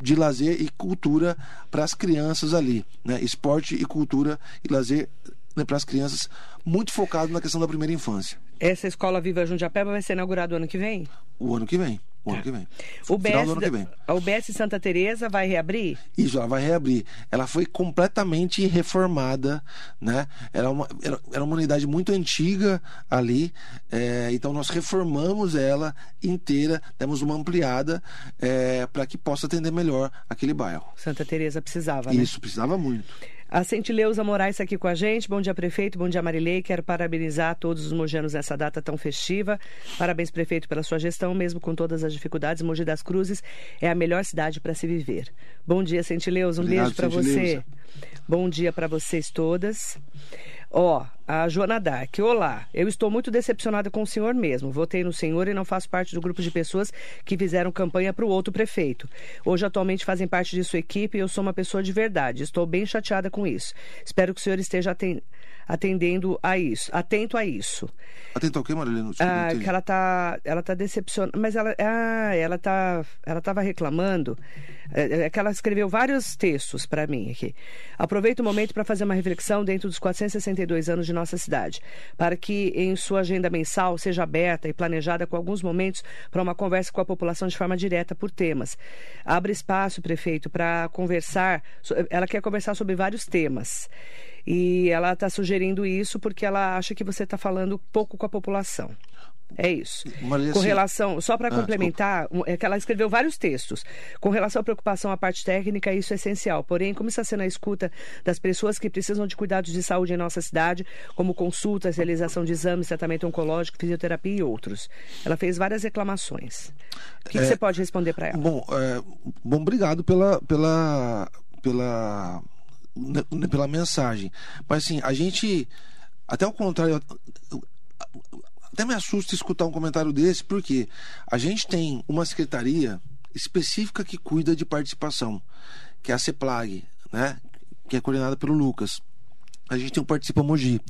de lazer e cultura para as crianças ali, né? Esporte e cultura e lazer né, para as crianças, muito focado na questão da primeira infância. Essa escola Viva Jundiapeba vai ser inaugurada ano que vem? O ano que vem. O ano que vem. O BS, ano que vem. A UBS Santa Teresa vai reabrir? Isso, ela vai reabrir. Ela foi completamente reformada, né? Era uma, era, era uma unidade muito antiga ali, é, então nós reformamos ela inteira, demos uma ampliada é, para que possa atender melhor aquele bairro. Santa Teresa precisava, né? Isso, precisava muito. A Centileuza Moraes aqui com a gente. Bom dia, prefeito. Bom dia, Marilei. Quero parabenizar todos os mojanos nessa data tão festiva. Parabéns, prefeito, pela sua gestão. Mesmo com todas as dificuldades, Mogi das Cruzes é a melhor cidade para se viver. Bom dia, Centileuza. Um Obrigado, beijo para você. Bom dia para vocês todas. Ó, a Joana Dark. Olá, eu estou muito decepcionada com o senhor mesmo. Votei no senhor e não faço parte do grupo de pessoas que fizeram campanha para o outro prefeito. Hoje, atualmente, fazem parte de sua equipe e eu sou uma pessoa de verdade. Estou bem chateada com isso. Espero que o senhor esteja atendendo atendendo a isso, atento a isso. Atento ao quê, Marilena? Ah, que ela tá, ela tá decepcionada, mas ela, ah, ela tá, ela estava reclamando, é, é, que ela escreveu vários textos para mim aqui. Aproveito o momento para fazer uma reflexão dentro dos 462 anos de nossa cidade, para que em sua agenda mensal seja aberta e planejada com alguns momentos para uma conversa com a população de forma direta por temas. Abre espaço, prefeito, para conversar. Ela quer conversar sobre vários temas. E ela está sugerindo isso porque ela acha que você está falando pouco com a população. É isso. Maria, com relação, só para ah, complementar, desculpa. é que ela escreveu vários textos. Com relação à preocupação à parte técnica, isso é essencial. Porém, como está sendo a escuta das pessoas que precisam de cuidados de saúde em nossa cidade, como consultas, realização de exames, tratamento oncológico, fisioterapia e outros. Ela fez várias reclamações. O que, é, que você pode responder para ela? Bom, é, bom, obrigado pela, pela, pela né, pela mensagem. Mas assim, a gente, até o contrário, até me assusta escutar um comentário desse, porque a gente tem uma secretaria específica que cuida de participação, que é a CEPLAG, né? que é coordenada pelo Lucas. A gente tem o Participa Mogi.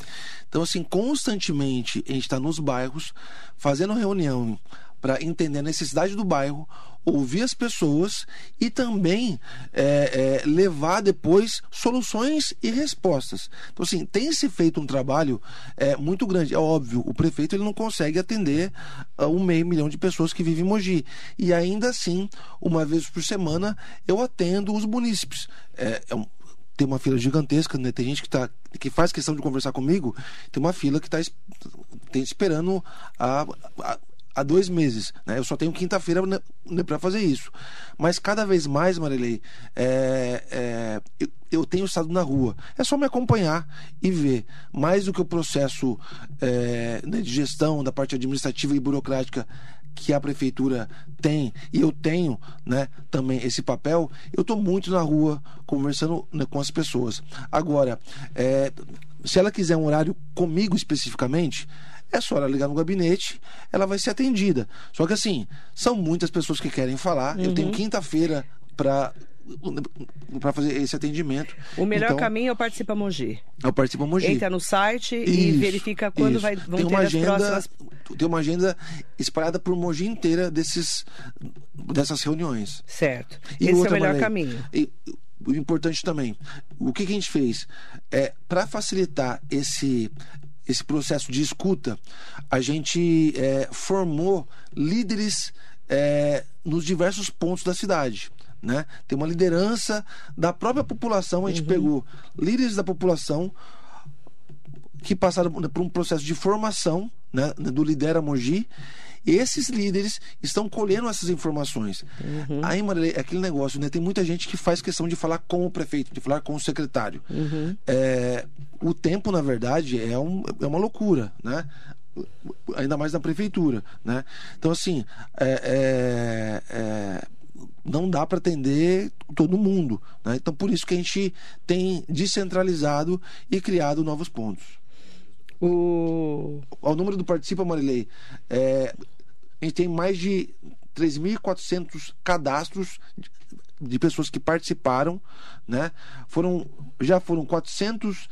Então, assim, constantemente a gente está nos bairros fazendo reunião para entender a necessidade do bairro, ouvir as pessoas e também é, é, levar depois soluções e respostas. Então, assim, tem se feito um trabalho é, muito grande. É óbvio, o prefeito ele não consegue atender uh, um meio milhão de pessoas que vivem em Mogi. E ainda assim, uma vez por semana, eu atendo os munícipes. É, é um, tem uma fila gigantesca, né? Tem gente que, tá, que faz questão de conversar comigo, tem uma fila que está esperando a, a há dois meses. Né? Eu só tenho quinta-feira para fazer isso. Mas cada vez mais, Marilei, é, é, eu, eu, tenho estado na rua. É só me acompanhar e ver. Mais do que o processo é, né, de gestão, da parte administrativa e burocrática que a prefeitura tem e eu tenho né, também esse papel, eu estou muito na rua conversando né, com as pessoas. Agora, é, se ela quiser um horário comigo especificamente, é só ela ligar no gabinete, ela vai ser atendida. Só que assim, são muitas pessoas que querem falar. Uhum. Eu tenho uhum. quinta-feira para para fazer esse atendimento. O melhor então, caminho é o Participa Mogi. É o Participa Mogi. Entra no site isso, e verifica quando vai, vão tem uma ter agenda, próximas... Tem uma agenda espalhada por Mogi inteira desses, dessas reuniões. Certo. E esse é o melhor caminho. E, o importante também, o que, que a gente fez? É, para facilitar esse, esse processo de escuta, a gente é, formou líderes é, nos diversos pontos da cidade. Né? Tem uma liderança da própria população, a gente uhum. pegou líderes da população que passaram por um processo de formação né, do Lidera Mogi Esses líderes estão colhendo essas informações. Uhum. Aí, Marilei, é aquele negócio, né? Tem muita gente que faz questão de falar com o prefeito, de falar com o secretário. Uhum. É, o tempo, na verdade, é, um, é uma loucura, né? ainda mais na prefeitura, né? Então assim, é, é, é, não dá para atender todo mundo, né? Então por isso que a gente tem descentralizado e criado novos pontos. O, o número do participa, Marilei, é, a gente tem mais de 3.400 cadastros de pessoas que participaram, né? Foram já foram 400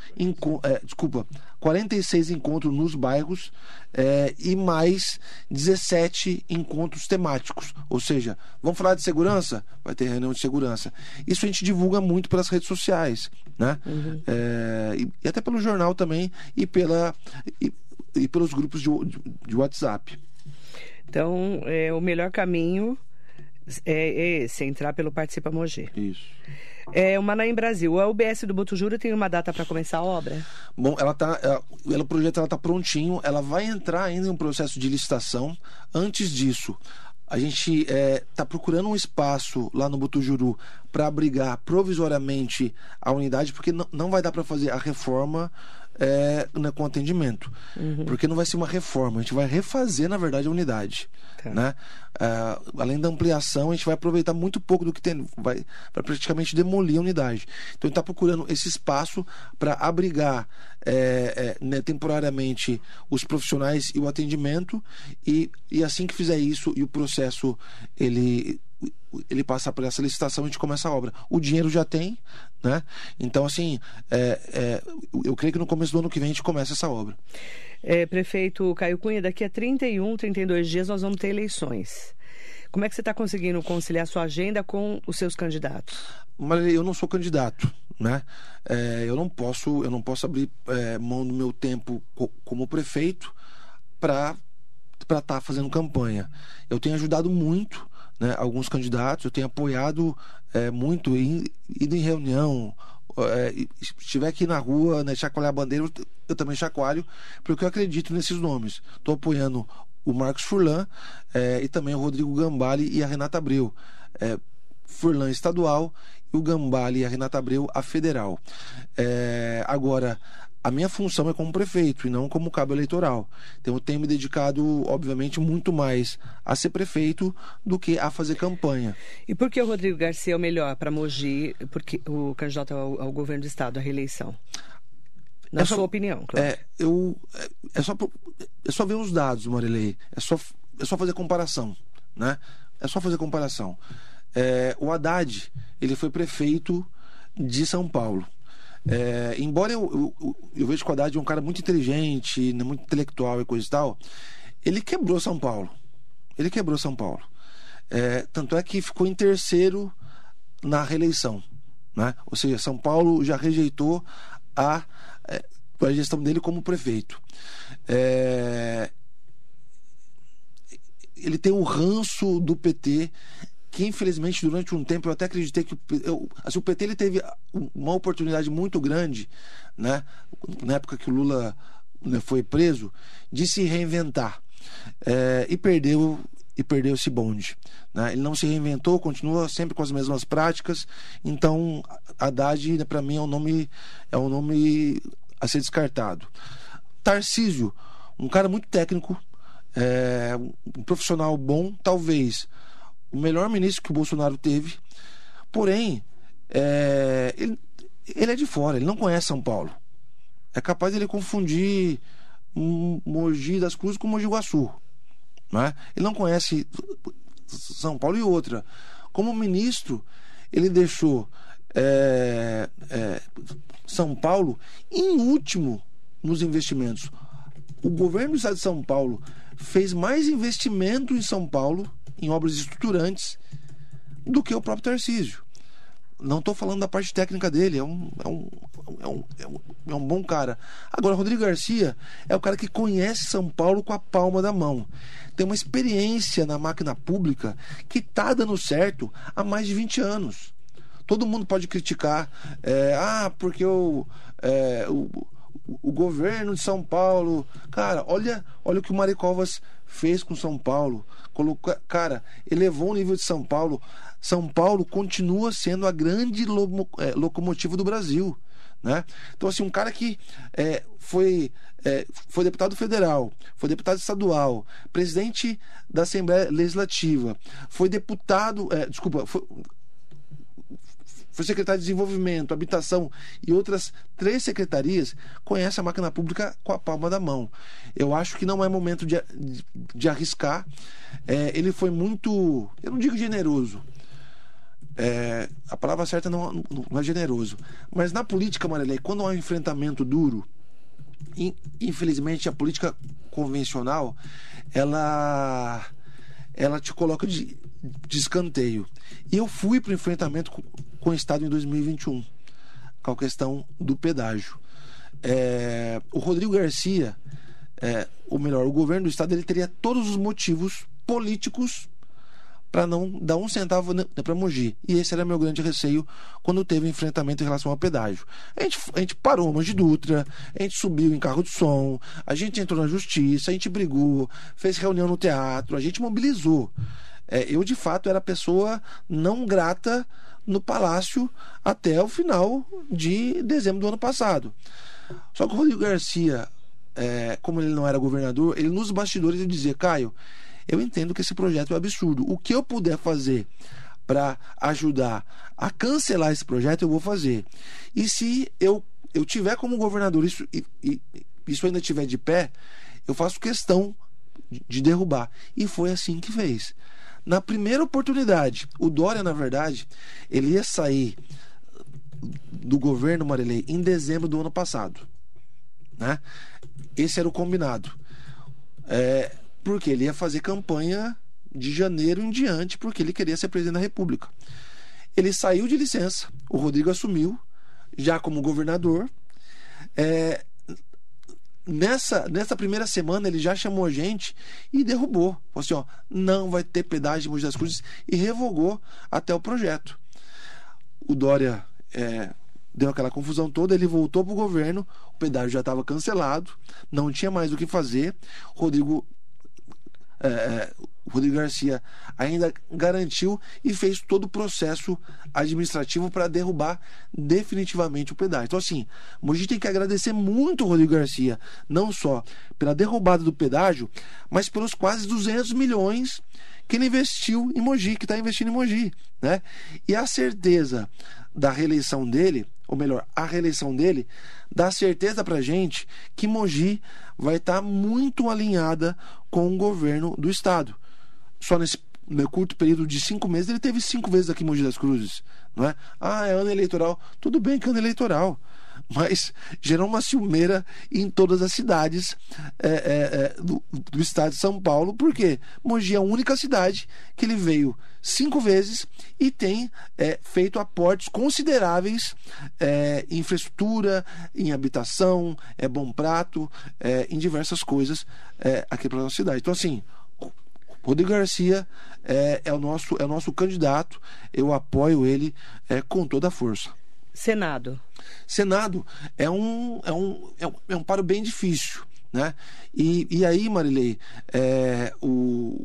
é, desculpa, 46 encontros nos bairros é, e mais 17 encontros temáticos. Ou seja, vamos falar de segurança? Vai ter reunião de segurança. Isso a gente divulga muito pelas redes sociais, né? Uhum. É, e, e, até pelo jornal também e pela e, e pelos grupos de, de, de WhatsApp. Então, é, o melhor caminho é, é esse, entrar pelo Participa Mogi. Isso. É o Manaim Brasil. A UBS do Botujura tem uma data para começar a obra? Bom, ela tá, ela, ela, o projeto ela tá prontinho, ela vai entrar ainda em um processo de licitação. Antes disso, a gente está é, tá procurando um espaço lá no Botujuru para abrigar provisoriamente a unidade, porque não, não vai dar para fazer a reforma é, né, com atendimento. Uhum. Porque não vai ser uma reforma, a gente vai refazer, na verdade, a unidade. Tá. Né? Uh, além da ampliação, a gente vai aproveitar muito pouco do que tem, vai, vai praticamente demolir a unidade. Então, a gente está procurando esse espaço para abrigar é, é, né, temporariamente os profissionais e o atendimento, e, e assim que fizer isso e o processo ele ele passar por essa licitação, a gente começa a obra. O dinheiro já tem, né? Então, assim, é, é, eu creio que no começo do ano que vem a gente começa essa obra. É, prefeito Caio Cunha, daqui a 31, 32 dias nós vamos ter eleições. Como é que você está conseguindo conciliar sua agenda com os seus candidatos? Mas eu não sou candidato, né? É, eu não posso, eu não posso abrir é, mão do meu tempo como prefeito para para estar tá fazendo campanha. Eu tenho ajudado muito né, alguns candidatos, eu tenho apoiado é, muito, ido em reunião, é, se estiver aqui na rua, né, chacoalhar a bandeira, eu também chacoalho, porque eu acredito nesses nomes. Estou apoiando o Marcos Furlan é, e também o Rodrigo Gambale e a Renata Abreu. É, Furlan estadual e o Gambale e a Renata Abreu a federal. É, agora, a minha função é como prefeito e não como cabo eleitoral. Então eu tenho me dedicado, obviamente, muito mais a ser prefeito do que a fazer campanha. E por que o Rodrigo Garcia é o melhor para Mogi, porque o candidato ao, ao, governo do estado, à reeleição? Na é sua opinião, claro. É, eu, é, é, só, é só ver os dados, Marilei. É só, é só fazer comparação. Né? É só fazer comparação. É, o Haddad, ele foi prefeito de São Paulo. É, embora eu, eu, eu, vejo que o Haddad é um cara muito inteligente, né, muito intelectual e coisa e tal, ele quebrou São Paulo. Ele quebrou São Paulo. É, tanto é que ficou em terceiro na reeleição. Né? Ou seja, São Paulo já rejeitou a, é, a gestão dele como prefeito. É, ele tem o ranço do PT que infelizmente durante um tempo eu até acreditei que eu, assim, o PT ele teve uma oportunidade muito grande, né, na época que o Lula né, foi preso, de se reinventar é, e perdeu e perdeu esse bonde. Né? Ele não se reinventou, continua sempre com as mesmas práticas. Então, Haddad, né, para mim, é um nome é um nome a ser descartado. Tarcísio, um cara muito técnico, é, um profissional bom, talvez o melhor ministro que o Bolsonaro teve. Porém, é, ele, ele é de fora, ele não conhece São Paulo. É capaz de ele confundir Mogi das Cruzes com Mogi Guaçu. Né? Ele não conhece São Paulo e outra. Como ministro, ele deixou é, é, São Paulo em último nos investimentos. O governo do estado de São Paulo fez mais investimento em São Paulo em obras estruturantes do que o próprio Tarcísio. Não estou falando da parte técnica dele, é um, é, um, é, um, é, um, é um bom cara. Agora, Rodrigo Garcia é o cara que conhece São Paulo com a palma da mão. Tem uma experiência na máquina pública que está dando certo há mais de 20 anos. Todo mundo pode criticar, é, ah, porque o, é, o, o governo de São Paulo. Cara, olha, olha o que o Maricovas fez com São Paulo, colocou, cara, elevou o nível de São Paulo. São Paulo continua sendo a grande lomo, é, locomotiva do Brasil. Né? Então, assim, um cara que é, foi, é, foi deputado federal, foi deputado estadual, presidente da Assembleia Legislativa, foi deputado, é, desculpa, foi, foi secretário de Desenvolvimento, Habitação e outras três secretarias, conhece a máquina pública com a palma da mão. Eu acho que não é momento de, de, arriscar. É, ele foi muito, eu não digo generoso, é, a palavra certa não, não, é generoso. Mas na política, Marilei, quando há um enfrentamento duro, infelizmente a política convencional ela ela te coloca de, de escanteio. E eu fui para o enfrentamento com, o Estado em 2021, com a questão do pedágio. É, o Rodrigo Garcia, é, ou melhor, o governo do Estado, ele teria todos os motivos políticos para não dar um centavo para Mogi. E esse era meu grande receio quando teve enfrentamento em relação ao pedágio. A gente, a gente parou Mogi Dutra, a gente subiu em carro de som, a gente entrou na justiça, a gente brigou, fez reunião no teatro, a gente mobilizou. É, eu, de fato, era pessoa não grata no palácio até o final de dezembro do ano passado. Só que o Rodrigo Garcia, é, como ele não era governador, ele nos bastidores ele dizia, Caio, eu entendo que esse projeto é absurdo. O que eu puder fazer para ajudar a cancelar esse projeto, eu vou fazer. E se eu, eu tiver como governador isso, e, e isso ainda estiver de pé, eu faço questão de derrubar. E foi assim que fez. Na primeira oportunidade, o Dória, na verdade, ele ia sair do governo Marilei em dezembro do ano passado. Né? Esse era o combinado. É, porque ele ia fazer campanha de janeiro em diante, porque ele queria ser presidente da República. Ele saiu de licença, o Rodrigo assumiu, já como governador. É, nessa, nessa primeira semana ele já chamou a gente e derrubou. Falou assim: ó, não vai ter pedágio de Mogi das Cruzes e revogou até o projeto. O Dória é, deu aquela confusão toda, ele voltou para o governo, o pedágio já estava cancelado, não tinha mais o que fazer. Rodrigo é, é, Rodrigo Garcia ainda garantiu e fez todo o processo administrativo para derrubar definitivamente o pedágio. Então, assim, Mogi tem que agradecer muito o Rodrigo Garcia, não só pela derrubada do pedágio, mas pelos quase 200 milhões que ele investiu em Mogi, que está investindo em Mogi. Né? E a certeza da reeleição dele, ou melhor, a reeleição dele, dá certeza para gente que Mogi vai estar tá muito alinhada com o governo do estado. Só nesse meu curto período de cinco meses, ele teve cinco vezes aqui em Mogi das Cruzes. Não é? Ah, é ano eleitoral. Tudo bem que é ano eleitoral mas gerou uma ciumeira em todas as cidades é, é, é, do, do, estado de São Paulo, porque Mogi é a única cidade que ele veio cinco vezes e tem é, feito aportes consideráveis é, em infraestrutura, em habitação, é bom prato, é, em diversas coisas aqui para nossa cidade. Então, assim, Rodrigo Garcia é, é, o nosso, é o nosso candidato, eu apoio ele com toda a força. Senado. Senado é um, é um, é um, é um paro bem difícil. Né? E, e aí, Marilei, é, o,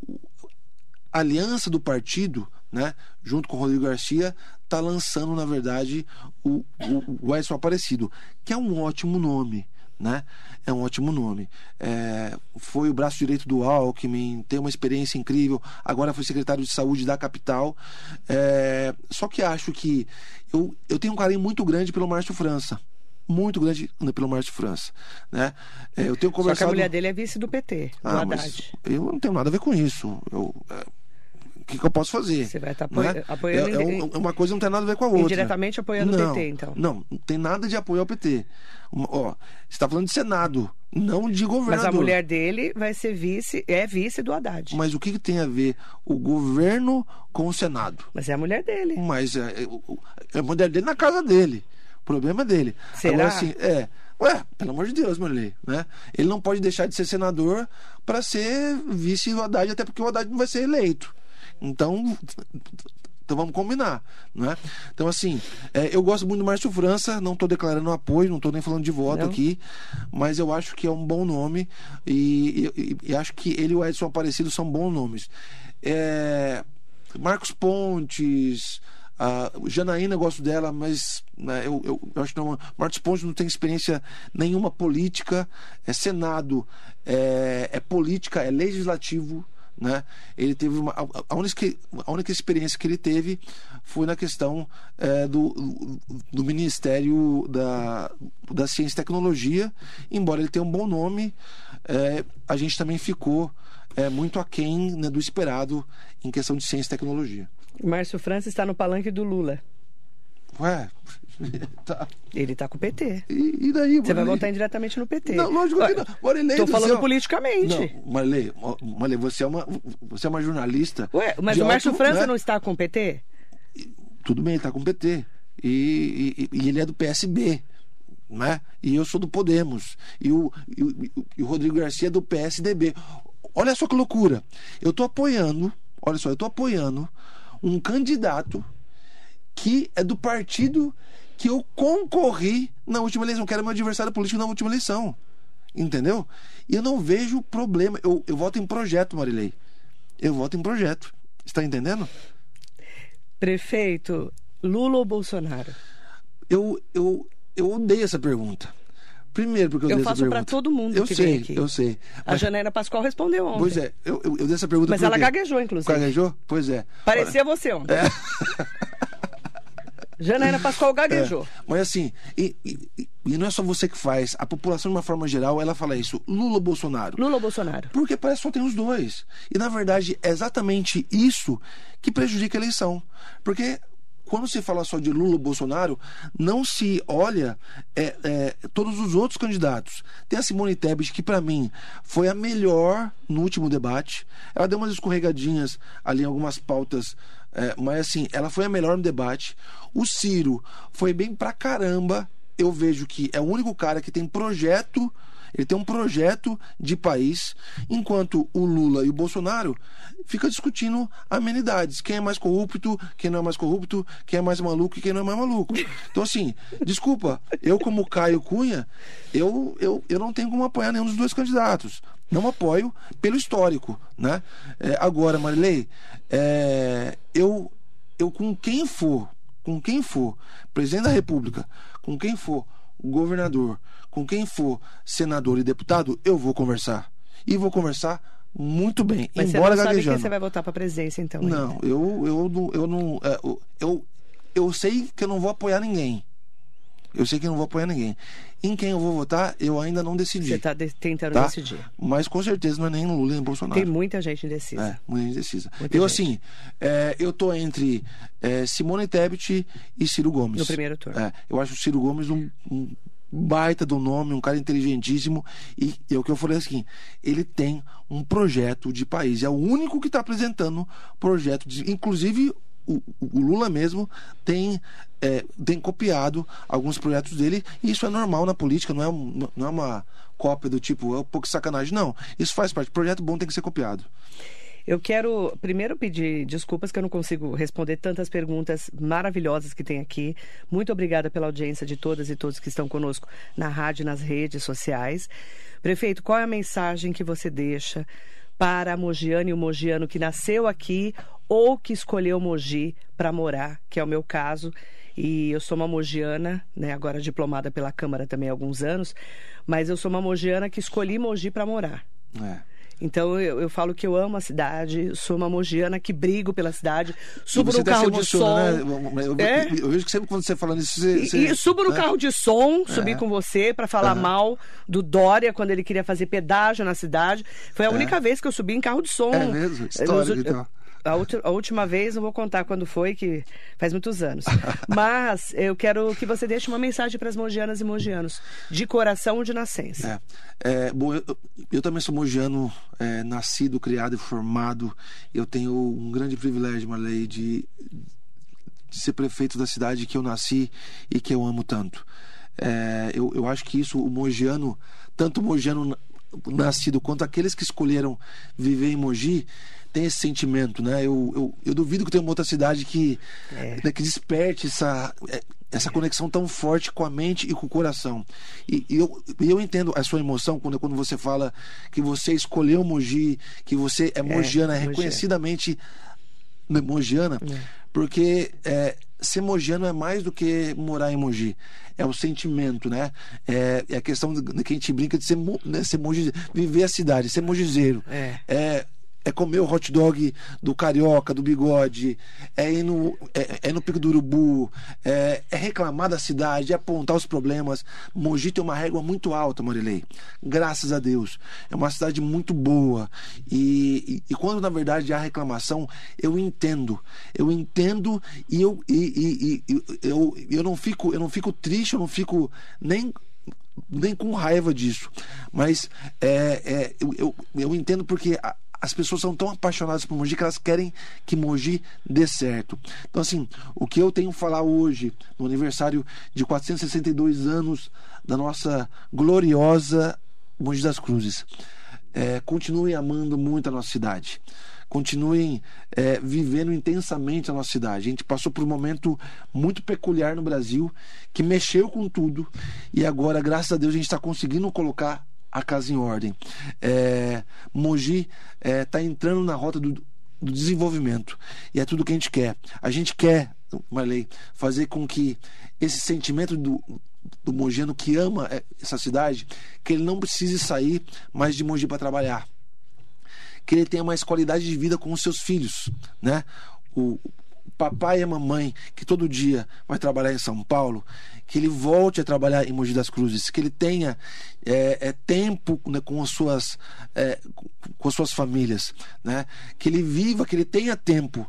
a aliança do partido, né, junto com o Rodrigo Garcia, está lançando, na verdade, o, o, o Edson Aparecido, que é um ótimo nome né? É um ótimo nome. É, foi o braço direito do Alckmin, tem uma experiência incrível. Agora foi secretário de saúde da capital. É, só que acho que eu, eu tenho um carinho muito grande pelo Márcio França muito grande pelo Márcio França, né? É, eu tenho conversado... Só que a mulher dele é vice do PT, do ah, Haddad. eu não tenho nada a ver com isso. Eu, é, que, que eu posso fazer? Você vai estar tá né? apoiando. É, é, uma coisa não tem nada a ver com a outra. Indiretamente apoiando não, o PT, então. Não, não tem nada de apoio ao PT. Ó, você está falando de Senado, não de governador. Mas a mulher dele vai ser vice, é vice do Haddad. Mas o que, que tem a ver o governo com o Senado? Mas é a mulher dele. Mas é, é, é a mulher dele na casa dele. O problema é dele. Será? Agora, assim, é. Ué, pelo amor de Deus, Marley, né? Ele não pode deixar de ser senador para ser vice do Haddad, até porque o Haddad não vai ser eleito. Então, Então vamos combinar, né? Então assim, é, eu gosto muito do Márcio França, não estou declarando apoio, não estou nem falando de voto não. aqui, mas eu acho que é um bom nome e, e, e, acho que ele e o Edson Aparecido são bons nomes. É, Marcos Pontes, a Janaína gosto dela, mas né, eu, eu, eu, acho que não. Marcos Pontes não tem experiência nenhuma política. É Senado, é, é política, é legislativo. Né? Ele teve uma, a, única, a única experiência que ele teve foi na questão é, do, do Ministério da, da Ciência e Tecnologia. Embora ele tenha um bom nome, é, a gente também ficou é, muito aquém né, do esperado em questão de ciência e tecnologia. Márcio França está no palanque do Lula. Ué, tá. Ele está com o PT. E, e daí, Você vai votar indiretamente no PT. Não, lógico que não. Marilei, Tô falando politicamente. Não, Marilei, Marilei, você é uma, você é uma jornalista. Ué, mas o Márcio alto, França né? não está com o PT? Tudo bem, ele está com o PT. E, e, e, ele é do PSB. Né? E eu sou do Podemos. E o, e o, e o Rodrigo Garcia é do PSDB. Olha só que loucura. Eu estou apoiando, olha só, eu estou apoiando um candidato que é do partido que eu concorri na última eleição, que era meu adversário político na última eleição. Entendeu? E eu não vejo problema. Eu, eu voto em projeto, Marilei. Eu voto em projeto. Está entendendo? Prefeito, Lula ou Bolsonaro? Eu, eu, eu odeio essa pergunta. Primeiro, porque eu, eu dei faço para todo mundo eu que sei, vem aqui. Eu sei. A Mas... Janaína Pascoal respondeu ontem. Pois é, eu, eu, eu dei essa pergunta Mas ela gaguejou, inclusive. Gaguejou? Pois é. Parecia você ontem. É. Janaína Pascoal gaguejou. É. Mas assim, e, e, e, não é só você que faz. A população, de uma forma geral, ela fala isso. Lula ou Bolsonaro? Lula ou Bolsonaro? Porque parece que só tem os dois. E, na verdade, é exatamente isso que prejudica a eleição. Porque quando se fala só de Lula Bolsonaro, não se olha é, é, todos os outros candidatos. Tem a Simone Tebet, que para mim foi a melhor no último debate. Ela deu umas escorregadinhas ali em algumas pautas, é, mas assim, ela foi a melhor no debate. O Ciro foi bem pra caramba. Eu vejo que é o único cara que tem projeto ele tem um projeto de país, enquanto o Lula e o Bolsonaro ficam discutindo amenidades. Quem é mais corrupto, quem não é mais corrupto, quem é mais maluco e quem não é mais maluco. Então, assim, desculpa, eu como Caio Cunha, eu, eu, eu não tenho como apoiar nenhum dos dois candidatos. Não apoio pelo histórico, né? É, agora, Marilei, é, eu, eu com quem for, com quem for, presidente da República, com quem for governador, com quem for senador e deputado, eu vou conversar. E vou conversar muito bem, Mas embora você não gaguejando. Sabe você vai votar para presidência então? Não, ainda. eu eu não eu não é, eu, eu eu sei que eu não vou apoiar ninguém. Eu sei que não vou apoiar ninguém. Em quem eu vou votar, eu ainda não decidi. Você está de tentando tá? decidir. Mas com certeza não é nem Lula nem Bolsonaro. Tem muita gente indecisa. É, muita gente indecisa. Muita eu, gente. assim, é, eu tô entre é, Simone Tebet e Ciro Gomes. No primeiro turno. É, eu acho o Ciro Gomes um, um baita do nome, um cara inteligentíssimo. E é o que eu falei assim: ele tem um projeto de país. É o único que está apresentando projeto de. Inclusive, o, o Lula mesmo tem, é, tem copiado alguns projetos dele. E isso é normal na política, não é, não é uma cópia do tipo, é um pouco sacanagem. Não. Isso faz parte. Projeto bom tem que ser copiado. Eu quero primeiro pedir desculpas que eu não consigo responder tantas perguntas maravilhosas que tem aqui. Muito obrigada pela audiência de todas e todos que estão conosco na rádio e nas redes sociais. Prefeito, qual é a mensagem que você deixa para a Mogiana e o Mogiano que nasceu aqui ou que escolheu Mogi para morar, que é o meu caso? E eu sou uma mogiana, né, agora diplomada pela Câmara também há alguns anos, mas eu sou uma mogiana que escolhi Mogi para morar. É. Então eu, eu, falo que eu amo a cidade, sou uma mogiana que brigo pela cidade, subo no carro de som. Né? Eu, é? eu, vejo que sempre quando você falando isso. Você, você, e, subo no né? carro de som, subi é. com você para falar uhum. mal do Dória quando ele queria fazer pedágio na cidade. Foi a é. única vez que eu subi em carro de som. É mesmo? Histórico, Nos, então a, última vez, não vou contar quando foi, que faz muitos anos. Mas eu quero que você deixe uma mensagem para as mogianas e mogianos, de coração ou de nascença. É, é bom, eu, eu, também sou mogiano, é, nascido, criado e formado. Eu tenho um grande privilégio, Marley, de, de ser prefeito da cidade que eu nasci e que eu amo tanto. É, eu, eu acho que isso, o mogiano, tanto o mogiano nascido quanto aqueles que escolheram viver em Mogi, tem esse sentimento, né? Eu, eu, eu duvido que tenha uma outra cidade que, É. né, que desperte essa, é, essa conexão tão forte com a mente e com o coração. E, e eu, eu entendo a sua emoção quando, quando você fala que você escolheu Mogi, que você é mogiana, é, mogiana. reconhecidamente né, mogiana, porque é, ser mogiano é mais do que morar em Mogi. É o sentimento, né? É, é a questão de, de que a gente brinca de ser, né, ser mogi, viver a cidade, ser mogizeiro. É. É, é comer o hot dog do carioca, do bigode, é ir no, é, é no pico do urubu, é, é reclamar da cidade, é apontar os problemas. Mogi tem uma régua muito alta, Marilei. Graças a Deus. É uma cidade muito boa. E, e, e quando na verdade há reclamação, eu entendo. Eu entendo e eu, e, e- eu, eu, não fico, eu não fico triste, eu não fico nem nem com raiva disso. Mas é, é, eu, eu, eu entendo porque as pessoas são tão apaixonadas por Mogi que elas querem que Mogi dê certo. Então, assim, o que eu tenho que falar hoje, no aniversário de 462 anos da nossa gloriosa Mogi das Cruzes, é, continuem amando muito a nossa cidade. Continuem é, vivendo intensamente a nossa cidade. A gente passou por um momento muito peculiar no Brasil que mexeu com tudo e agora, graças a Deus, a gente está conseguindo colocar a casa em ordem. É, Mogi está entrando na rota do, do desenvolvimento e é tudo que a gente quer. A gente quer, Marley, fazer com que esse sentimento do, do mogiano que ama é, essa cidade, que ele não precise sair mais de Mogi para trabalhar que ele tenha mais qualidade de vida com os seus filhos, né? O papai e a mamãe que todo dia vai trabalhar em São Paulo, que ele volte a trabalhar em Mogi das Cruzes, que ele tenha é, é, tempo né, com as suas é, com as suas famílias, né? Que ele viva, que ele tenha tempo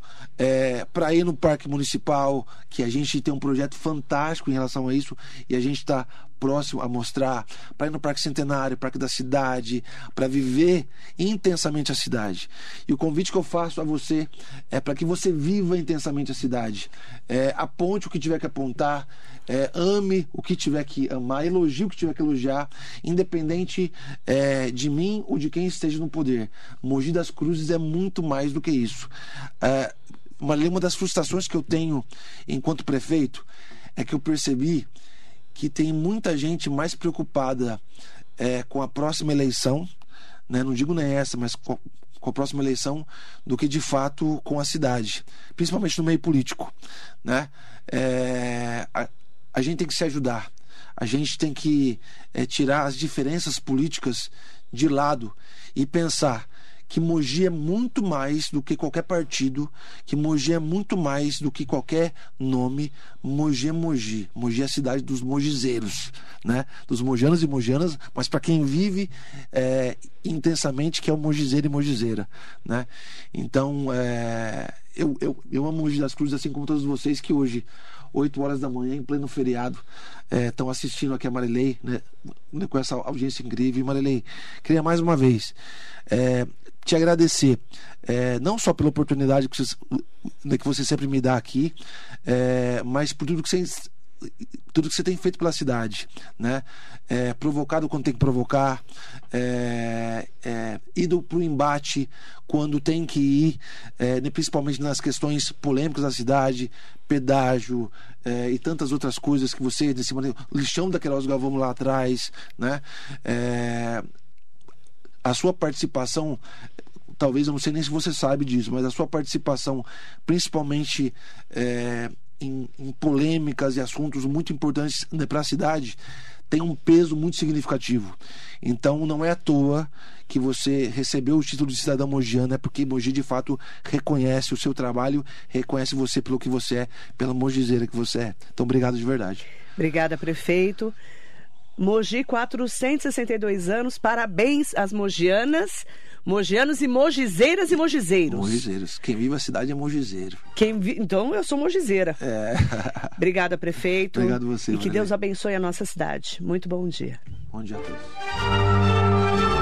para ir no parque municipal, que a gente tem um projeto fantástico em relação a isso e a gente está próximo a mostrar, para ir no Parque Centenário, Parque da Cidade, para viver intensamente a cidade. E o convite que eu faço a você é para que você viva intensamente a cidade. É, aponte o que tiver que apontar, é, ame o que tiver que amar, elogie o que tiver que elogiar, independente é, de mim ou de quem esteja no poder. Mogi das Cruzes é muito mais do que isso. É, uma, uma das frustrações que eu tenho enquanto prefeito é que eu percebi que tem muita gente mais preocupada é, com a próxima eleição, né? não digo nem essa, mas com, com a próxima eleição, do que de fato com a cidade, principalmente no meio político. Né? É, a, a gente tem que se ajudar, a gente tem que é, tirar as diferenças políticas de lado e pensar que Mogi é muito mais do que qualquer partido, que Mogi é muito mais do que qualquer nome. Mogi é Mogi. Mogi é a cidade dos mogizeiros, né? Dos mogianos e mogianas, mas para quem vive é, intensamente, que é o mogizeiro e mogizeira, né? Então, é, eu, eu, eu amo Mogi das Cruzes, assim como todos vocês que hoje 8 horas da manhã, em pleno feriado, estão é, assistindo aqui a Marilei, né, com essa audiência incrível. Marilei, queria mais uma vez é, te agradecer, é, não só pela oportunidade que você, que você sempre me dá aqui, é, mas por tudo que você tudo que você tem feito pela cidade, né? É, provocado quando tem que provocar, é, é, ido para o embate quando tem que ir, é, principalmente nas questões polêmicas da cidade, pedágio é, e tantas outras coisas que você, desse lixão da Queiroz Galvão lá atrás, né? A sua participação talvez eu não sei nem se você sabe disso, mas a sua participação, principalmente é, em, em, polêmicas e assuntos muito importantes né, para a cidade, tem um peso muito significativo. Então não é à toa que você recebeu o título de cidadão mogiano, é porque Mogi de fato reconhece o seu trabalho, reconhece você pelo que você é, pela mogizeira que você é. Então obrigado de verdade. Obrigada, prefeito. Mogi, 462 anos, parabéns às mogianas, mogianos e mogizeiras e mogizeiros. Mogizeiros. Quem vive a cidade é mogizeiro. Quem vi... Então eu sou mogizeira. É. Obrigada, prefeito. Obrigado você. E que Deus abençoe a nossa cidade. Muito bom dia. Bom dia a todos.